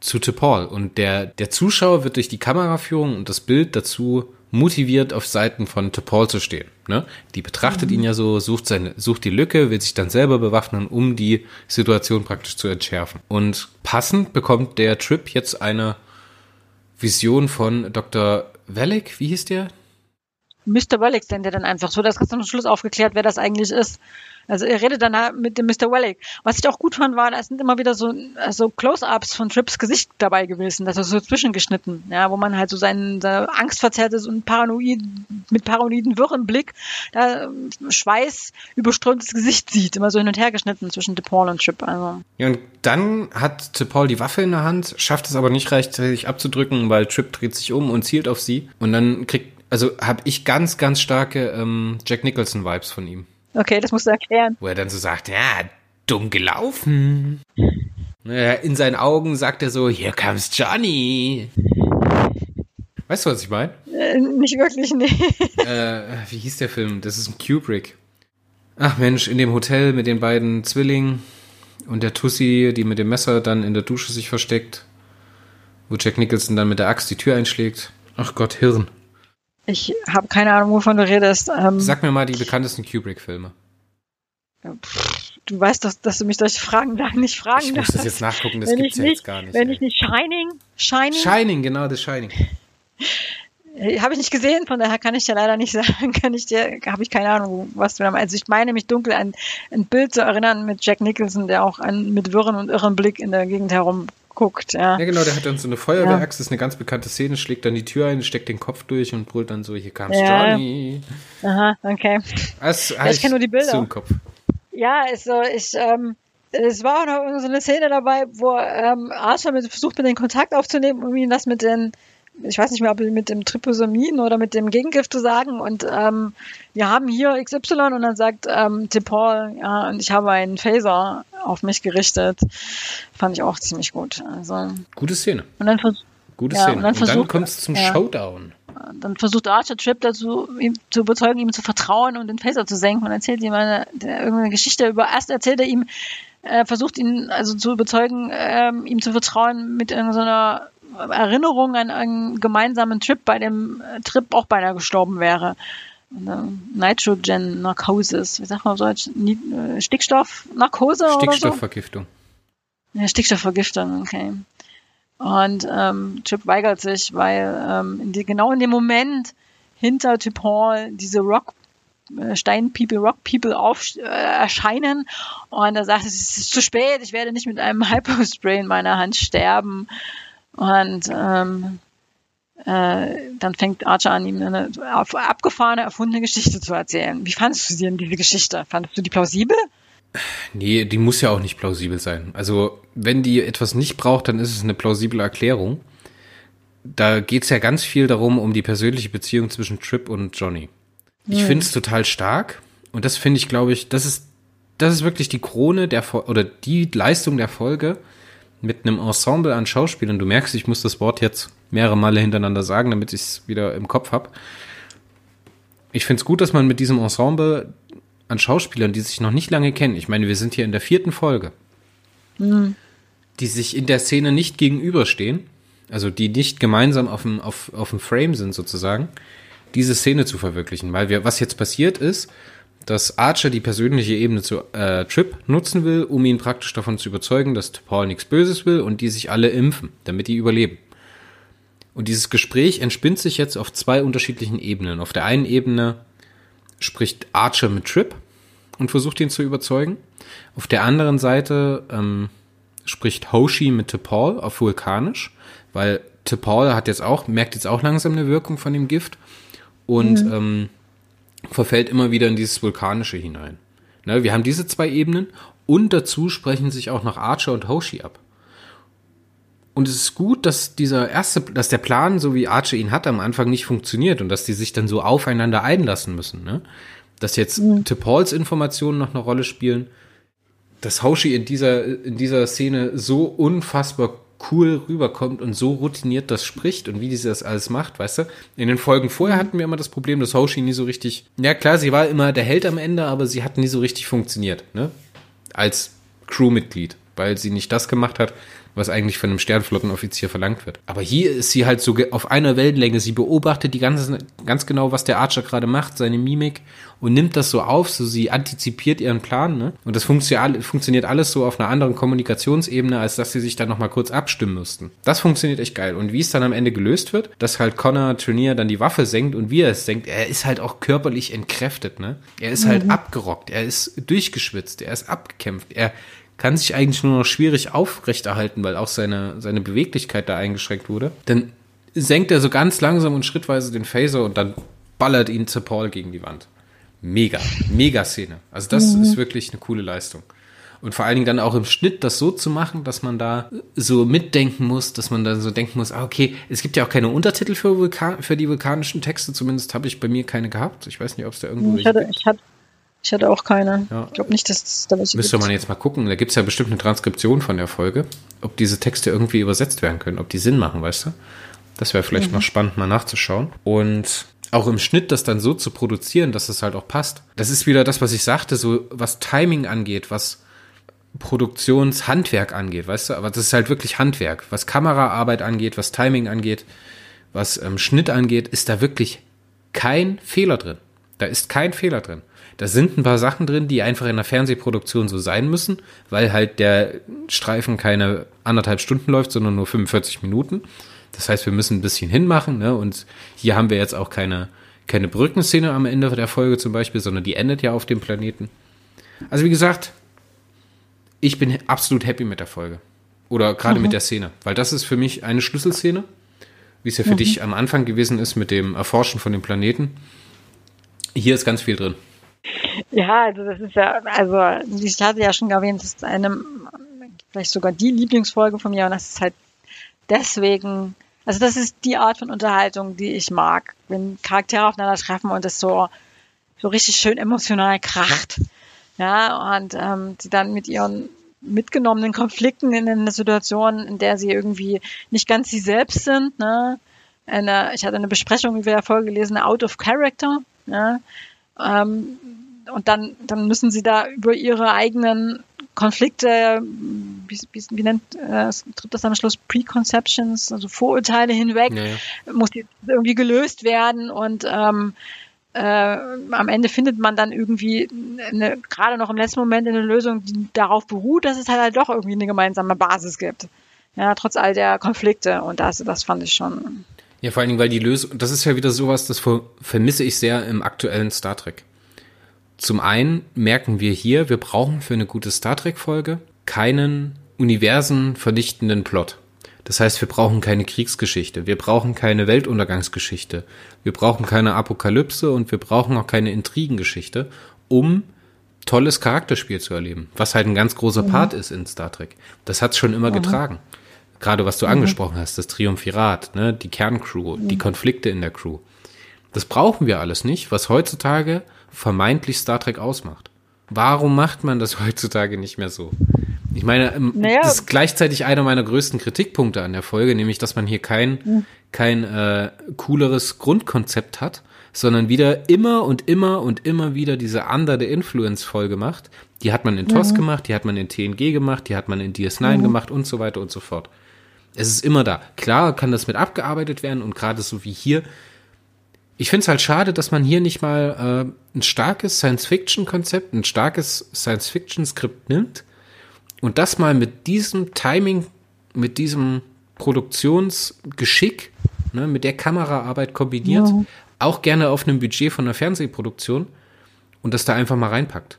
zu T'Pol und der, der Zuschauer wird durch die Kameraführung und das Bild dazu motiviert, auf Seiten von T'Pol zu stehen. Ne? Die betrachtet mhm. ihn ja so, sucht, seine, sucht die Lücke, will sich dann selber bewaffnen, um die Situation praktisch zu entschärfen. Und passend bekommt der Trip jetzt eine Vision von Dr. Wellick, wie hieß der? Mr. Wellick denn der dann einfach so, dass ganz am Schluss aufgeklärt, wer das eigentlich ist. Also er redet dann halt mit dem Mr. Wellick. Was ich auch gut fand, war, da sind immer wieder so, so Close-Ups von Trips Gesicht dabei gewesen, das ist so zwischengeschnitten, ja, wo man halt so seinen, seine angstverzerrtes und paranoid, mit paranoiden wirren Blick da Schweiß überströmtes Gesicht sieht, immer so hin und her geschnitten zwischen DePaul und Trip. Also. Ja, und dann hat DePaul die Waffe in der Hand, schafft es aber nicht rechtzeitig abzudrücken, weil Trip dreht sich um und zielt auf sie und dann kriegt also habe ich ganz, ganz starke ähm, Jack Nicholson-Vibes von ihm. Okay, das musst du erklären. Wo er dann so sagt, ja, dumm gelaufen. In seinen Augen sagt er so, here comes Johnny. Weißt du, was ich meine? Äh, nicht wirklich, nee. Äh, wie hieß der Film? Das ist ein Kubrick. Ach Mensch, in dem Hotel mit den beiden Zwillingen und der Tussi, die mit dem Messer dann in der Dusche sich versteckt, wo Jack Nicholson dann mit der Axt die Tür einschlägt. Ach Gott, Hirn. Ich habe keine Ahnung, wovon du redest. Ähm, Sag mir mal die bekanntesten Kubrick-Filme. Du weißt doch, dass du mich solche Fragen da nicht fragen Ich muss das jetzt nachgucken, das gibt es ja jetzt gar nicht. Wenn ey. ich nicht Shining, Shining. Shining, genau, das Shining. Habe ich nicht gesehen, von daher kann ich dir leider nicht sagen, kann ich dir, habe ich keine Ahnung, was du da meinst. Also ich meine mich dunkel an ein Bild zu erinnern mit Jack Nicholson, der auch an, mit wirren und irren Blick in der Gegend herum guckt, ja. Ja, genau, der hat dann so eine Feuerwehrachse, ja. ist eine ganz bekannte Szene, schlägt dann die Tür ein, steckt den Kopf durch und brüllt dann so, hier kam's ja. Johnny. Aha, okay. Das, ja, ich, ich kenne nur die Bilder. So im Kopf. Ja, ist so, ich, ähm, es war auch noch so eine Szene dabei, wo ähm, mit, versucht, mit den Kontakt aufzunehmen, um ihm das mit den ich weiß nicht mehr, ob mit dem Triposamin oder mit dem Gegengift zu sagen. Und ähm, wir haben hier XY und dann sagt ähm, Paul, ja, und ich habe einen Phaser auf mich gerichtet. Fand ich auch ziemlich gut. Also, Gute Szene. Und dann, Gute ja, Szene. Und dann, und dann kommt es zum ja, Showdown. Dann versucht Archer Trip dazu, ihm zu überzeugen, ihm zu vertrauen und den Phaser zu senken und erzählt ihm eine, irgendeine Geschichte über, erst erzählt er ihm, äh, versucht ihn also zu überzeugen, ähm, ihm zu vertrauen mit irgendeiner Erinnerung an einen gemeinsamen Trip, bei dem Trip auch beinahe gestorben wäre. Nitrogen Narcosis, wie sagt man so, äh, Stickstoffnarkose Stickstoffvergiftung. So? Ja, Stickstoffvergiftung, okay. Und ähm, Chip weigert sich, weil ähm, in die, genau in dem Moment hinter Paul diese Rock äh, Stein People, Rock People auf, äh, erscheinen und er sagt, es ist zu spät, ich werde nicht mit einem Hypospray in meiner Hand sterben. Und ähm, äh, dann fängt Archer an, ihm eine abgefahrene, erfundene Geschichte zu erzählen. Wie fandest du denn diese Geschichte? Fandest du die plausibel? Nee, die muss ja auch nicht plausibel sein. Also, wenn die etwas nicht braucht, dann ist es eine plausible Erklärung. Da geht es ja ganz viel darum, um die persönliche Beziehung zwischen Trip und Johnny. Ich hm. finde es total stark. Und das finde ich, glaube ich, das ist, das ist wirklich die Krone der, oder die Leistung der Folge mit einem Ensemble an Schauspielern. Du merkst, ich muss das Wort jetzt mehrere Male hintereinander sagen, damit ich es wieder im Kopf habe. Ich finde es gut, dass man mit diesem Ensemble an Schauspielern, die sich noch nicht lange kennen, ich meine, wir sind hier in der vierten Folge, mhm. die sich in der Szene nicht gegenüberstehen, also die nicht gemeinsam auf dem, auf, auf dem Frame sind sozusagen, diese Szene zu verwirklichen. Weil wir, was jetzt passiert ist, dass Archer die persönliche Ebene zu äh, Trip nutzen will, um ihn praktisch davon zu überzeugen, dass Paul nichts Böses will und die sich alle impfen, damit die überleben. Und dieses Gespräch entspinnt sich jetzt auf zwei unterschiedlichen Ebenen. Auf der einen Ebene spricht Archer mit Trip und versucht ihn zu überzeugen. Auf der anderen Seite ähm, spricht Hoshi mit T'Pol auf Vulkanisch, weil T'Pol hat jetzt auch, merkt jetzt auch langsam eine Wirkung von dem Gift und mhm. ähm, verfällt immer wieder in dieses Vulkanische hinein. Ne, wir haben diese zwei Ebenen und dazu sprechen sich auch noch Archer und Hoshi ab. Und es ist gut, dass dieser erste, dass der Plan, so wie Archer ihn hat, am Anfang nicht funktioniert und dass die sich dann so aufeinander einlassen müssen. Ne? Dass jetzt mhm. Pauls Informationen noch eine Rolle spielen, dass Hoshi in dieser, in dieser Szene so unfassbar cool rüberkommt und so routiniert das spricht und wie sie das alles macht, weißt du? In den Folgen vorher hatten wir immer das Problem, dass Hoshi nie so richtig, ja klar, sie war immer der Held am Ende, aber sie hat nie so richtig funktioniert, ne? Als Crewmitglied, weil sie nicht das gemacht hat, was eigentlich von einem Sternflottenoffizier verlangt wird. Aber hier ist sie halt so auf einer Wellenlänge. Sie beobachtet die ganze, ganz genau, was der Archer gerade macht, seine Mimik und nimmt das so auf, so sie antizipiert ihren Plan, ne? Und das funktioniert alles so auf einer anderen Kommunikationsebene, als dass sie sich dann nochmal kurz abstimmen müssten. Das funktioniert echt geil. Und wie es dann am Ende gelöst wird, dass halt Connor Turnier dann die Waffe senkt und wie er es senkt, er ist halt auch körperlich entkräftet, ne? Er ist halt mhm. abgerockt, er ist durchgeschwitzt, er ist abgekämpft, er kann sich eigentlich nur noch schwierig aufrechterhalten, weil auch seine, seine Beweglichkeit da eingeschränkt wurde. Dann senkt er so ganz langsam und schrittweise den Phaser und dann ballert ihn zu Paul gegen die Wand. Mega, mega Szene. Also das mhm. ist wirklich eine coole Leistung. Und vor allen Dingen dann auch im Schnitt das so zu machen, dass man da so mitdenken muss, dass man dann so denken muss, ah, okay, es gibt ja auch keine Untertitel für, Vulkan, für die vulkanischen Texte, zumindest habe ich bei mir keine gehabt. Ich weiß nicht, ob es da irgendwo ich hatte, ich hatte, ich hatte auch keine. Ja. Ich glaube nicht, dass es da welche Müsste gibt. man jetzt mal gucken. Da gibt es ja bestimmt eine Transkription von der Folge, ob diese Texte irgendwie übersetzt werden können, ob die Sinn machen, weißt du? Das wäre vielleicht mhm. noch spannend, mal nachzuschauen. Und auch im Schnitt das dann so zu produzieren, dass es halt auch passt. Das ist wieder das, was ich sagte, so was Timing angeht, was Produktionshandwerk angeht, weißt du? Aber das ist halt wirklich Handwerk. Was Kameraarbeit angeht, was Timing angeht, was ähm, Schnitt angeht, ist da wirklich kein Fehler drin. Da ist kein Fehler drin. Da sind ein paar Sachen drin, die einfach in der Fernsehproduktion so sein müssen, weil halt der Streifen keine anderthalb Stunden läuft, sondern nur 45 Minuten. Das heißt, wir müssen ein bisschen hinmachen, ne? Und hier haben wir jetzt auch keine, keine Brückenszene am Ende der Folge zum Beispiel, sondern die endet ja auf dem Planeten. Also wie gesagt, ich bin absolut happy mit der Folge. Oder gerade mhm. mit der Szene. Weil das ist für mich eine Schlüsselszene, wie es ja für mhm. dich am Anfang gewesen ist mit dem Erforschen von dem Planeten. Hier ist ganz viel drin. Ja, also das ist ja, also ich hatte ja schon erwähnt, das ist eine, vielleicht sogar die Lieblingsfolge von mir und das ist halt deswegen, also das ist die Art von Unterhaltung, die ich mag, wenn Charaktere aufeinander treffen und es so, so richtig schön emotional kracht. Ja, und ähm, sie dann mit ihren mitgenommenen Konflikten in einer Situation, in der sie irgendwie nicht ganz sie selbst sind. Ne? Eine, ich hatte eine Besprechung über der Folge gelesen, Out of Character. Ja? Ähm, und dann, dann müssen sie da über ihre eigenen Konflikte, wie, wie, wie nennt äh, tritt das am Schluss, Preconceptions, also Vorurteile hinweg, ja, ja. muss irgendwie gelöst werden und ähm, äh, am Ende findet man dann irgendwie eine, gerade noch im letzten Moment eine Lösung, die darauf beruht, dass es halt, halt doch irgendwie eine gemeinsame Basis gibt. Ja, trotz all der Konflikte. Und das, das fand ich schon. Ja, vor allen Dingen, weil die Lösung, das ist ja wieder sowas, das vermisse ich sehr im aktuellen Star Trek. Zum einen merken wir hier, wir brauchen für eine gute Star Trek-Folge keinen universen vernichtenden Plot. Das heißt, wir brauchen keine Kriegsgeschichte, wir brauchen keine Weltuntergangsgeschichte, wir brauchen keine Apokalypse und wir brauchen auch keine Intrigengeschichte, um tolles Charakterspiel zu erleben, was halt ein ganz großer mhm. Part ist in Star Trek. Das hat's schon immer mhm. getragen. Gerade was du mhm. angesprochen hast, das Triumphirat, ne, die Kerncrew, die mhm. Konflikte in der Crew. Das brauchen wir alles nicht, was heutzutage vermeintlich Star Trek ausmacht. Warum macht man das heutzutage nicht mehr so? Ich meine, ähm, naja. das ist gleichzeitig einer meiner größten Kritikpunkte an der Folge, nämlich, dass man hier kein, mhm. kein äh, cooleres Grundkonzept hat, sondern wieder immer und immer und immer wieder diese Under the Influence Folge macht. Die hat man in TOS mhm. gemacht, die hat man in TNG gemacht, die hat man in DS9 mhm. gemacht und so weiter und so fort. Es ist immer da. Klar kann das mit abgearbeitet werden und gerade so wie hier. Ich finde es halt schade, dass man hier nicht mal äh, ein starkes Science-Fiction-Konzept, ein starkes Science-Fiction-Skript nimmt und das mal mit diesem Timing, mit diesem Produktionsgeschick, ne, mit der Kameraarbeit kombiniert, ja. auch gerne auf einem Budget von einer Fernsehproduktion und das da einfach mal reinpackt.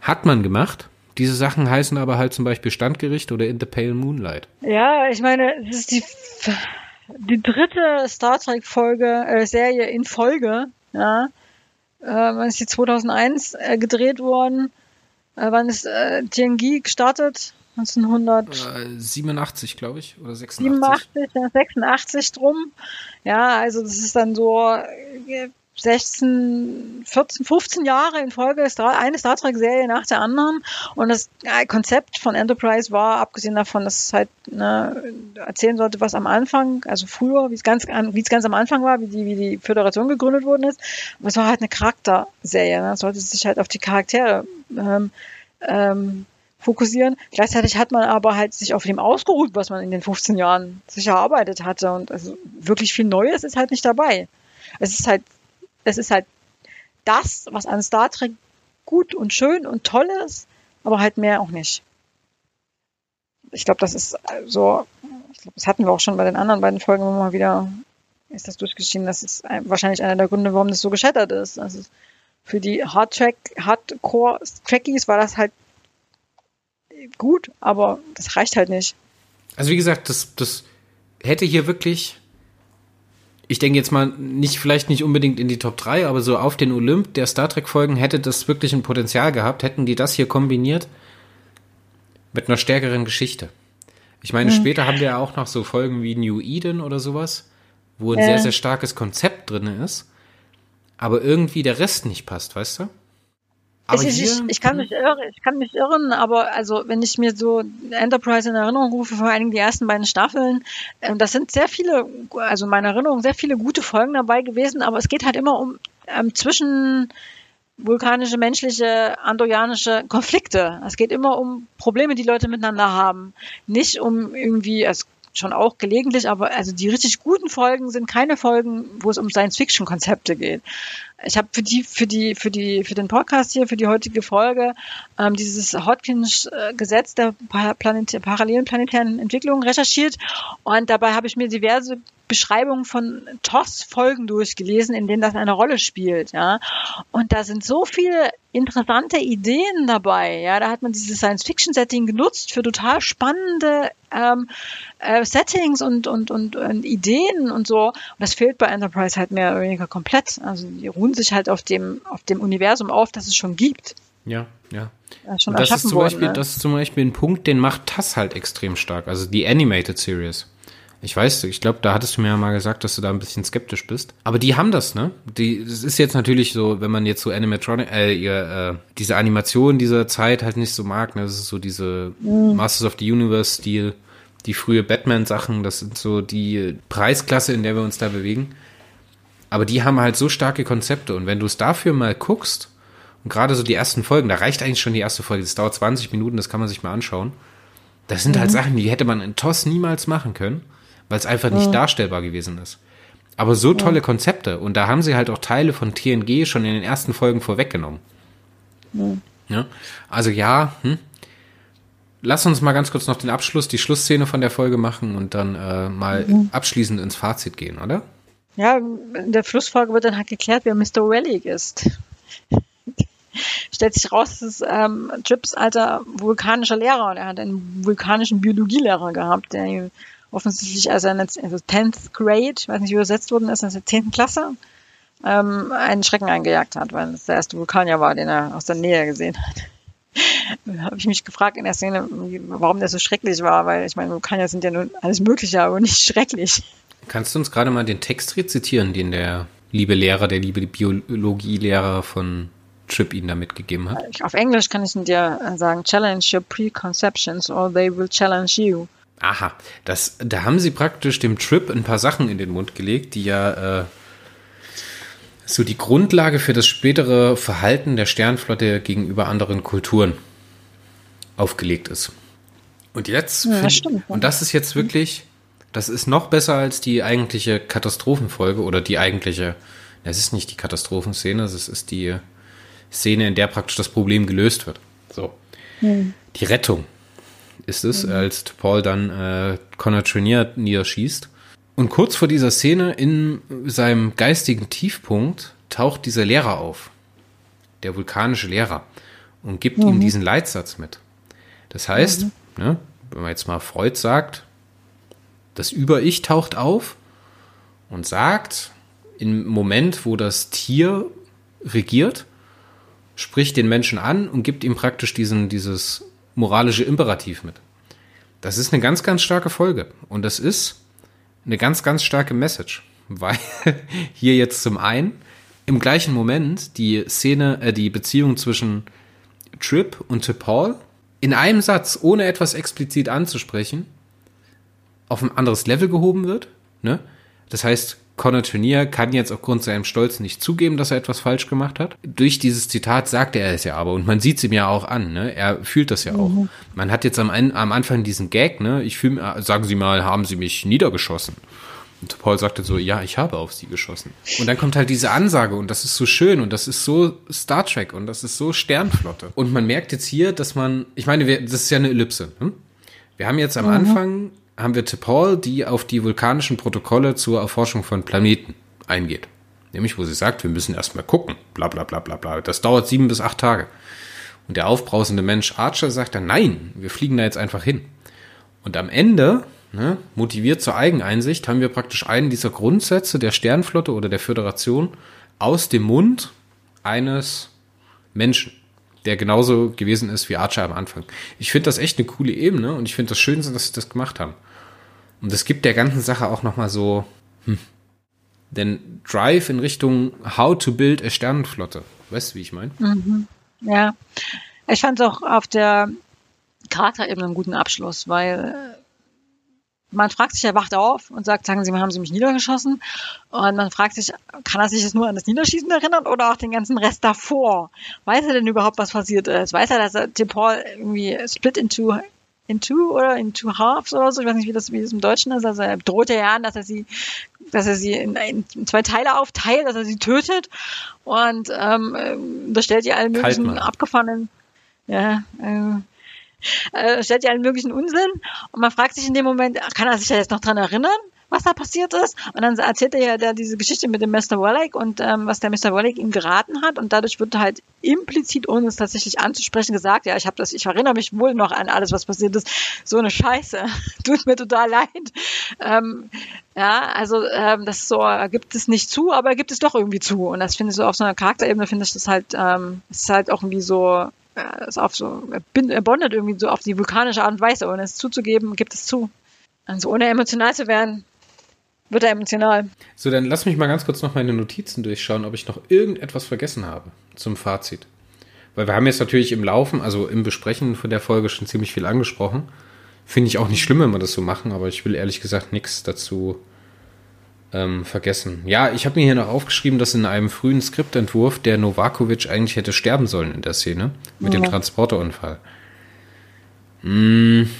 Hat man gemacht. Diese Sachen heißen aber halt zum Beispiel Standgericht oder In the Pale Moonlight. Ja, ich meine, es ist die, die dritte Star Trek Folge, äh, Serie in Folge, ja. Äh, wann ist die 2001 äh, gedreht worden? Äh, wann ist äh, TNG gestartet? 1987, glaube ich, oder 86. 87, 86 drum. Ja, also das ist dann so 16, 14, 15 Jahre in Folge eine Star Trek-Serie nach der anderen. Und das Konzept von Enterprise war, abgesehen davon, dass es halt ne, erzählen sollte, was am Anfang, also früher, wie es ganz, wie es ganz am Anfang war, wie die, wie die Föderation gegründet worden ist. Aber es war halt eine Charakterserie. Ne? Es sollte sich halt auf die Charaktere ähm, ähm, fokussieren. Gleichzeitig hat man aber halt sich auf dem ausgeruht, was man in den 15 Jahren sich erarbeitet hatte. Und also wirklich viel Neues ist halt nicht dabei. Es ist halt es ist halt das, was an Star Trek gut und schön und toll ist, aber halt mehr auch nicht. Ich glaube, das ist so, ich glaube, das hatten wir auch schon bei den anderen beiden Folgen immer mal wieder, ist das durchgeschieden. Das ist wahrscheinlich einer der Gründe, warum das so gescheitert ist. Also für die Hardtrack, Hardcore-Trackies war das halt gut, aber das reicht halt nicht. Also wie gesagt, das, das hätte hier wirklich ich denke jetzt mal nicht, vielleicht nicht unbedingt in die Top 3, aber so auf den Olymp der Star Trek Folgen hätte das wirklich ein Potenzial gehabt, hätten die das hier kombiniert mit einer stärkeren Geschichte. Ich meine, mhm. später haben wir ja auch noch so Folgen wie New Eden oder sowas, wo ein äh. sehr, sehr starkes Konzept drin ist, aber irgendwie der Rest nicht passt, weißt du? Ich, ich, ich, kann mich irren, ich kann mich irren, aber also wenn ich mir so Enterprise in Erinnerung rufe, vor allen Dingen die ersten beiden Staffeln, äh, das sind sehr viele, also in meiner Erinnerung sehr viele gute Folgen dabei gewesen, aber es geht halt immer um ähm, zwischen vulkanische, menschliche, andorianische Konflikte. Es geht immer um Probleme, die Leute miteinander haben. Nicht um irgendwie, es schon auch gelegentlich, aber also die richtig guten Folgen sind keine Folgen, wo es um Science-Fiction-Konzepte geht. Ich habe für die, für die, für die, für den Podcast hier, für die heutige Folge ähm, dieses Hodgkins-Gesetz der Planet parallelen planetären Entwicklungen recherchiert und dabei habe ich mir diverse Beschreibungen von TOS-Folgen durchgelesen, in denen das eine Rolle spielt, ja. Und da sind so viele interessante Ideen dabei, ja. Da hat man dieses Science-Fiction-Setting genutzt für total spannende ähm, äh, Settings und, und, und, und Ideen und so. Und das fehlt bei Enterprise halt mehr oder weniger komplett. Also die ruhen sich halt auf dem, auf dem Universum auf, das es schon gibt. Ja, ja. ja das, ist zum worden, Beispiel, ne? das ist zum Beispiel ein Punkt, den macht TAS halt extrem stark. Also die Animated Series. Ich weiß, ich glaube, da hattest du mir ja mal gesagt, dass du da ein bisschen skeptisch bist. Aber die haben das, ne? Die, es ist jetzt natürlich so, wenn man jetzt so Animatronic, äh, ihr, äh, diese Animation dieser Zeit halt nicht so mag, ne? Das ist so diese mhm. Masters of the Universe-Stil, die frühe Batman-Sachen, das sind so die Preisklasse, in der wir uns da bewegen. Aber die haben halt so starke Konzepte und wenn du es dafür mal guckst, und gerade so die ersten Folgen, da reicht eigentlich schon die erste Folge, das dauert 20 Minuten, das kann man sich mal anschauen. Das sind halt mhm. halt Sachen, die hätte man in TOS niemals machen können weil es einfach nicht mhm. darstellbar gewesen ist. Aber so tolle Konzepte. Und da haben sie halt auch Teile von TNG schon in den ersten Folgen vorweggenommen. Mhm. Ja? Also ja, hm? lass uns mal ganz kurz noch den Abschluss, die Schlussszene von der Folge machen und dann äh, mal abschließend ins Fazit gehen, oder? Ja, in der Schlussfolge wird dann halt geklärt, wer Mr. Relic ist. Stellt sich raus, das ist ähm, Trips alter vulkanischer Lehrer und er hat einen vulkanischen Biologielehrer gehabt, der offensichtlich als er in der also 10th Grade, ich weiß nicht, wie übersetzt worden ist, also in der 10. Klasse, ähm, einen Schrecken eingejagt hat, weil es der erste Vulkanier war, den er aus der Nähe gesehen hat. Da habe ich mich gefragt in der Szene, warum der so schrecklich war, weil ich meine, Vulkanier sind ja nun alles Mögliche, aber nicht schrecklich. Kannst du uns gerade mal den Text rezitieren, den der liebe Lehrer, der liebe Biologielehrer von Trip Ihnen da mitgegeben hat? Auf Englisch kann ich dir äh, sagen, challenge your preconceptions or they will challenge you. Aha, das, da haben sie praktisch dem Trip ein paar Sachen in den Mund gelegt, die ja äh, so die Grundlage für das spätere Verhalten der Sternflotte gegenüber anderen Kulturen aufgelegt ist. Und jetzt, Ja, find- stimmt, ja. und das ist jetzt wirklich, das ist noch besser als die eigentliche Katastrophenfolge oder die eigentliche, es ist nicht die Katastrophenszene, es ist die Szene, in der praktisch das Problem gelöst wird. So. Die Rettung ist es, als Paul dann äh, Connor Trenier niederschießt. Und kurz vor dieser Szene in seinem geistigen Tiefpunkt taucht dieser Lehrer auf, der vulkanische Lehrer, und gibt ihm diesen Leitsatz mit. Das heißt, ne, wenn man jetzt mal Freud sagt, das Über-Ich taucht auf und sagt, im Moment, wo das Tier regiert, spricht den Menschen an und gibt ihm praktisch diesen, dieses moralische Imperativ mit. Das ist eine ganz, ganz starke Folge. Und das ist eine ganz, ganz starke Message. Weil hier jetzt zum einen im gleichen Moment die Szene, äh, die Beziehung zwischen Trip und T'Pol in einem Satz, ohne etwas explizit anzusprechen, auf ein anderes Level gehoben wird. Ne? Das heißt, Connor Turnier kann jetzt aufgrund seinem Stolz nicht zugeben, dass er etwas falsch gemacht hat. Durch dieses Zitat sagt er es ja aber und man sieht es ihm ja auch an. Ne? Er fühlt das ja auch. Man hat jetzt am, am Anfang diesen Gag, ne? Ich fühl, mir- sagen Sie mal, haben Sie mich niedergeschossen? Und Paul sagte so, ja, ich habe auf sie geschossen. Und dann kommt halt diese Ansage und das ist so schön und das ist so Star Trek und das ist so Sternflotte. Und man merkt jetzt hier, dass man, ich meine, wir, das ist ja eine Ellipse. Hm? Wir haben jetzt am Anfang, haben wir T'Pol, die auf die vulkanischen Protokolle zur Erforschung von Planeten eingeht. Nämlich, wo sie sagt, wir müssen erstmal gucken, bla bla bla bla bla. Das dauert sieben bis acht Tage. Und der aufbrausende Mensch Archer sagt dann, nein, wir fliegen da jetzt einfach hin. Und am Ende, ne, motiviert zur Eigeneinsicht, haben wir praktisch einen dieser Grundsätze der Sternflotte oder der Föderation aus dem Mund eines Menschen, der genauso gewesen ist wie Archer am Anfang. Ich finde das echt eine coole Ebene und ich finde das schön, dass sie das gemacht haben. Und es gibt der ganzen Sache auch nochmal so, hm, den Drive in Richtung How to build a Sternenflotte. Weißt du, wie ich meine? Ja, ich fand es auch auf der Charakterebene einen guten Abschluss, weil äh, man fragt sich, er wacht auf und sagt, sagen Sie mal, haben Sie mich niedergeschossen? Und man fragt sich, kann er sich jetzt nur an das Niederschießen erinnern oder auch den ganzen Rest davor? Weiß er denn überhaupt, was passiert ist? Weiß er, dass er Tim Paul irgendwie split into into oder into halves oder so? Ich weiß nicht, wie das, wie das im Deutschen ist. Also er droht ja an, dass er sie, dass er sie in, in zwei Teile aufteilt, dass er sie tötet und ähm, da stellt ihr alle möglichen Kaltmann. abgefahrenen ja, äh, äh, stellt ja allen möglichen Unsinn und man fragt sich in dem Moment, kann er sich da jetzt noch dran erinnern, was da passiert ist? Und dann erzählt er ja da diese Geschichte mit dem Mr. Wallach und ähm, was der Mr. Wallach ihm geraten hat und dadurch wird halt implizit, ohne es tatsächlich anzusprechen, gesagt, ja, ich habe das, ich erinnere mich wohl noch an alles, was passiert ist. So eine Scheiße. Tut mir total leid. Ähm, ja, also ähm, das so, gibt es nicht zu, aber er gibt es doch irgendwie zu. Und das finde ich so auf so einer Charakterebene finde ich das halt, ähm, ist halt auch irgendwie so, äh, ist auf so, er bondet irgendwie so auf die vulkanische Art und Weise, ohne es zuzugeben, gibt es zu. Also ohne emotional zu werden, wird er emotional. So, dann lass mich mal ganz kurz noch meine Notizen durchschauen, ob ich noch irgendetwas vergessen habe zum Fazit. Weil wir haben jetzt natürlich im Laufen, also im Besprechen von der Folge schon ziemlich viel angesprochen. Finde ich auch nicht schlimm, wenn wir das so machen, aber ich will ehrlich gesagt nichts dazu ähm, vergessen. Ja, ich habe mir hier noch aufgeschrieben, dass in einem frühen Skriptentwurf der Novakovic eigentlich hätte sterben sollen in der Szene mit dem Ja. Transporterunfall. Hm,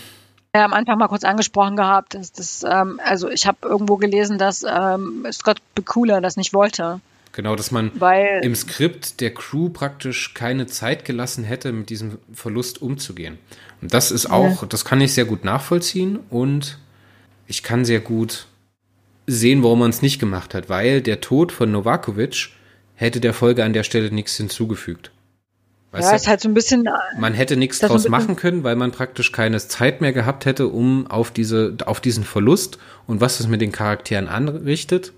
ja am Anfang mal kurz angesprochen gehabt, dass das, ähm, also ich habe irgendwo gelesen, dass ähm, Scott Bakula das nicht wollte. Genau, dass man Weil- im Skript der Crew praktisch keine Zeit gelassen hätte, mit diesem Verlust umzugehen. Und das ist auch, das kann ich sehr gut nachvollziehen und ich kann sehr gut sehen, warum man es nicht gemacht hat, weil der Tod von Novakovic hätte der Folge an der Stelle nichts hinzugefügt. Weißt ja, du? ist halt so ein bisschen, Man hätte nichts Das draus machen können, weil man praktisch keine Zeit mehr gehabt hätte, um auf diese, auf diesen Verlust und was es mit den Charakteren anrichtet,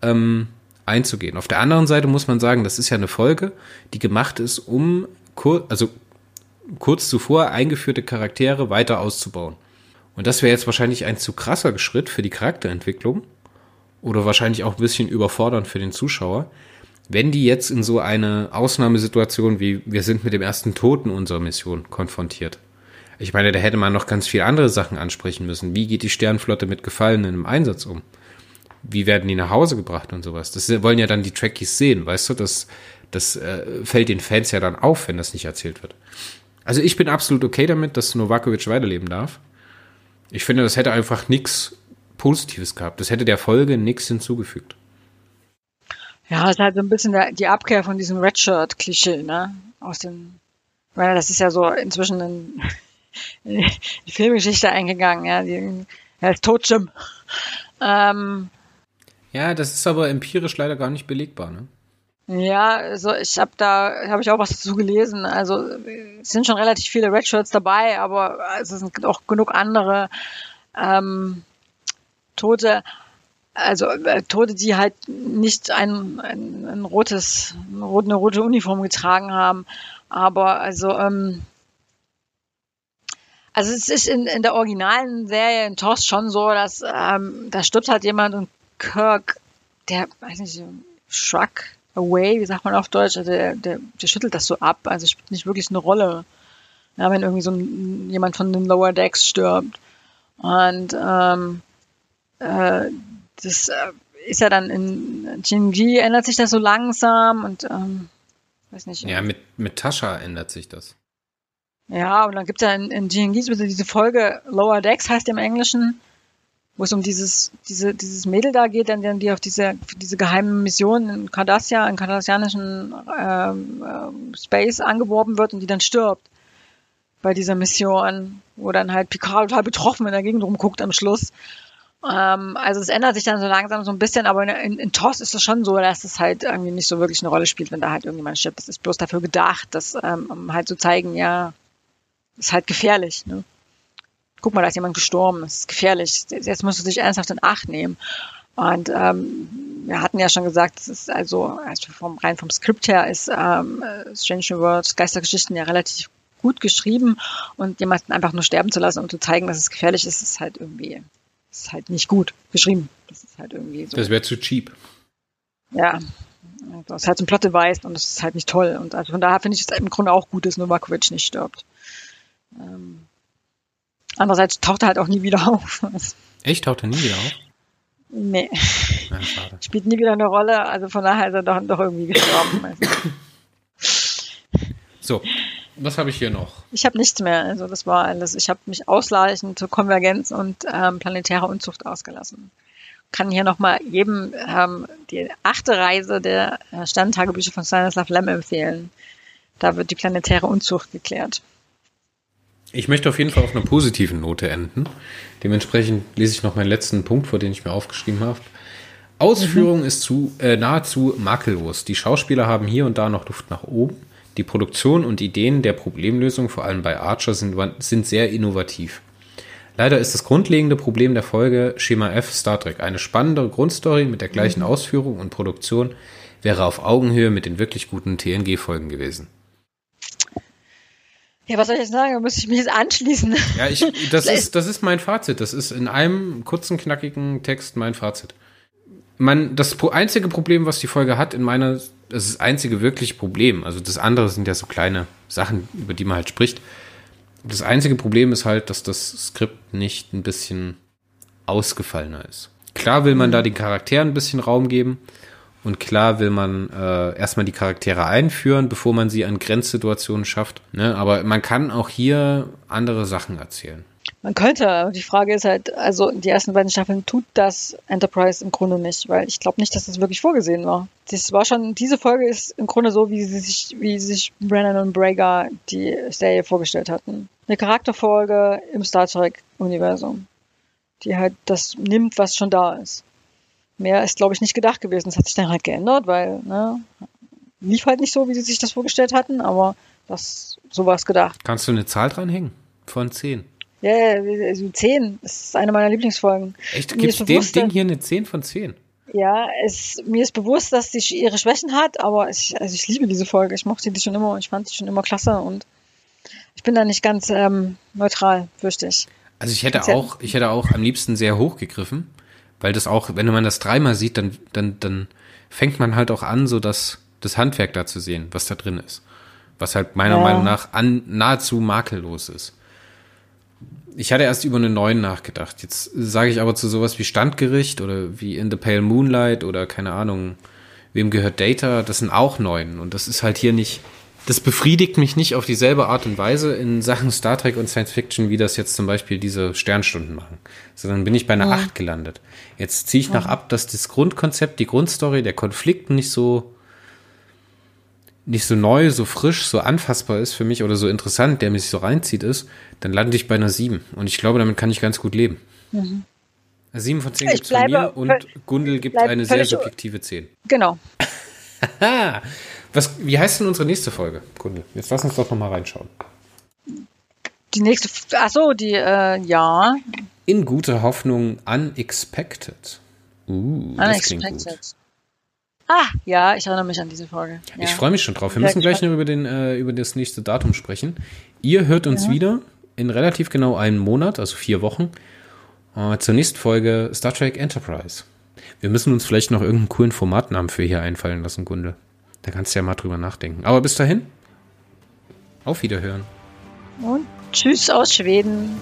ähm, einzugehen. Auf der anderen Seite muss man sagen, das ist ja eine Folge, die gemacht ist, um kur also kurz zuvor eingeführte Charaktere weiter auszubauen. Und das wäre jetzt wahrscheinlich ein zu krasser Schritt für die Charakterentwicklung oder wahrscheinlich auch ein bisschen überfordernd für den Zuschauer, wenn die jetzt in so eine Ausnahmesituation wie wir sind mit dem ersten Toten unserer Mission konfrontiert. Ich meine, da hätte man noch ganz viele andere Sachen ansprechen müssen. Wie geht die Sternflotte mit Gefallenen im Einsatz um? Wie werden die nach Hause gebracht und sowas? Das wollen ja dann die Trekkies sehen, weißt du? Das, das äh, fällt den Fans ja dann auf, wenn das nicht erzählt wird. Also ich bin absolut okay damit, dass Novakovic weiterleben darf. Ich finde, das hätte einfach nichts Positives gehabt. Das hätte der Folge nichts hinzugefügt. Ja, ist halt so ein bisschen die Abkehr von diesem Redshirt-Klischee, ne? Aus den, ich meine, das ist ja so inzwischen in, in die Filmgeschichte eingegangen, ja, die, er ist tot, Jim. Ähm, Ja, das ist aber empirisch leider gar nicht belegbar, ne? Ja, also ich habe da habe ich auch was dazu gelesen. Also es sind schon relativ viele Redshirts dabei, aber also es sind auch genug andere ähm, Tote, also äh, Tote, die halt nicht ein, ein, ein rotes, eine rote, Uniform getragen haben. Aber also ähm, also es ist in, in der originalen Serie in TOS schon so, dass ähm, da stirbt halt jemand und Kirk, der, weiß nicht, shrug away, wie sagt man auf Deutsch, also der, der, der schüttelt das so ab, also spielt nicht wirklich eine Rolle, ja, wenn irgendwie so ein, jemand von den Lower Decks stirbt. Und ähm, äh, das äh, ist ja dann in Jinji ändert sich das so langsam und ähm, weiß nicht. Ja, mit, mit Tascha ändert sich das. Ja, und dann gibt's ja in, in wieder diese Folge Lower Decks heißt im Englischen, wo es um dieses, diese, dieses Mädel da geht, dann, dann die auf diese, diese geheimen Mission in Cardassia, in kardassianischen ähm, ähm, Space angeworben wird und die dann stirbt bei dieser Mission, wo dann halt Picard total betroffen in der Gegend rumguckt am Schluss. Ähm, also es ändert sich dann so langsam so ein bisschen, aber in, in, TOS ist es schon so, dass es halt irgendwie nicht so wirklich eine Rolle spielt, wenn da halt irgendjemand stirbt. Das ist bloß dafür gedacht, dass ähm, um halt zu zeigen, ja, ist halt gefährlich. Ne? Guck mal, da ist jemand gestorben, das ist gefährlich. Jetzt musst du dich ernsthaft in Acht nehmen. Und ähm, wir hatten ja schon gesagt, es ist also, also vom, rein vom Skript her ist ähm, Strange New Worlds Geistergeschichten ja relativ gut geschrieben und jemanden einfach nur sterben zu lassen, um zu zeigen, dass es gefährlich ist, ist halt irgendwie, ist halt nicht gut geschrieben. Das ist halt irgendwie so. Das wäre zu cheap. Ja, das ist halt so ein Plot-Device und das ist halt nicht toll. Und also von daher finde ich es im Grunde auch gut, dass Novakovic nicht stirbt. Ähm, andererseits taucht er halt auch nie wieder auf. Echt? Taucht er nie wieder auf? nee, Ja, spielt nie wieder eine Rolle. Also von daher ist er doch, doch irgendwie gestorben. So, was habe ich hier noch? ich habe nichts mehr. Also das war alles. Ich habe mich ausreichend zur Konvergenz und ähm, planetäre Unzucht ausgelassen. Kann hier nochmal jedem ähm, die achte Reise der äh, Sterntagebücher von Stanislav Lem empfehlen. Da wird die planetäre Unzucht geklärt. Ich möchte auf jeden Fall auf einer positiven Note enden. Dementsprechend lese ich noch meinen letzten Punkt, vor den ich mir aufgeschrieben habe. Ausführung ist zu, äh, nahezu makellos. Die Schauspieler haben hier und da noch Luft nach oben. Die Produktion und Ideen der Problemlösung, vor allem bei Archer, sind, sind sehr innovativ. Leider ist das grundlegende Problem der Folge Schema F Star Trek. Eine spannendere Grundstory mit der gleichen Ausführung und Produktion wäre auf Augenhöhe mit den wirklich guten TNG-Folgen gewesen. Ja, was soll ich jetzt sagen? Da müsste ich mich jetzt anschließen. Ja, ich, das ist, das ist mein Fazit. Das ist in einem kurzen, knackigen Text mein Fazit. Man, das einzige Problem, was die Folge hat, in meiner, das ist das einzige wirkliche Problem. Also das andere sind ja so kleine Sachen, über die man halt spricht. Das einzige Problem ist halt, dass das Skript nicht ein bisschen ausgefallener ist. Klar will man da den Charakteren ein bisschen Raum geben und klar will man äh, erstmal die Charaktere einführen, bevor man sie an Grenzsituationen schafft. Ne? Aber man kann auch hier andere Sachen erzählen. Man könnte, die Frage ist halt, also die ersten beiden Staffeln tut das Enterprise im Grunde nicht, weil ich glaube nicht, dass das wirklich vorgesehen war. Das war schon, diese Folge ist im Grunde so, wie sie sich, wie sich Brennan und Brager die Serie vorgestellt hatten. Eine Charakterfolge im Star Trek-Universum, die halt das nimmt, was schon da ist. Mehr ist, glaube ich, nicht gedacht gewesen. Das hat sich dann halt geändert, weil, ne, lief halt nicht so, wie sie sich das vorgestellt hatten, aber das, so war es gedacht. Kannst du eine Zahl dranhängen? Von 10? Ja, yeah, also 10. Das ist eine meiner Lieblingsfolgen. Echt? Gibt dem Ding hier eine 10 von 10? Ja, es, mir ist bewusst, dass sie ihre Schwächen hat, aber ich, also ich liebe diese Folge. Ich mochte die schon immer, ich fand sie schon immer klasse und ich bin da nicht ganz ähm, neutral, fürchte ich. Also ich hätte auch, ich hätte auch am liebsten sehr hoch gegriffen, weil das auch, wenn man das dreimal sieht, dann, dann, dann fängt man halt auch an, so das, das Handwerk da zu sehen, was da drin ist. Was halt meiner ja. Meinung nach an, nahezu makellos ist. Ich hatte erst über eine 9 nachgedacht. Jetzt sage ich aber zu sowas wie Standgericht oder wie In the Pale Moonlight oder keine Ahnung, wem gehört Data, das sind auch 9. Und das ist halt hier nicht, das befriedigt mich nicht auf dieselbe Art und Weise in Sachen Star Trek und Science Fiction, wie das jetzt zum Beispiel diese Sternstunden machen. Sondern bin ich bei einer ja. 8 gelandet. Jetzt ziehe ich ja. nach ab, dass das Grundkonzept, die Grundstory, der Konflikt nicht so nicht so neu, so frisch, so anfassbar ist für mich oder so interessant, der mich so reinzieht ist, dann lande ich bei einer 7. Und ich glaube, damit kann ich ganz gut leben. Mhm. 7 von 10 gibt es von mir und Gundel gibt eine sehr subjektive 10. Genau. Was, wie heißt denn unsere nächste Folge, Gundel? Jetzt lass uns doch nochmal reinschauen. Die nächste, ach so, die, äh, ja. In guter Hoffnung, unexpected. Uh, das klingt gut. Ah, ja, ich erinnere mich an diese Folge. Ja. Ich freue mich schon drauf. Wir müssen gleich noch über, den, äh, über das nächste Datum sprechen. Ihr hört uns ja. wieder in relativ genau einem Monat, also vier Wochen, äh, zur nächsten Folge Star Trek Enterprise. Wir müssen uns vielleicht noch irgendeinen coolen Formatnamen für hier einfallen lassen, Gunde. Da kannst du ja mal drüber nachdenken. Aber bis dahin, auf Wiederhören. Und tschüss aus Schweden.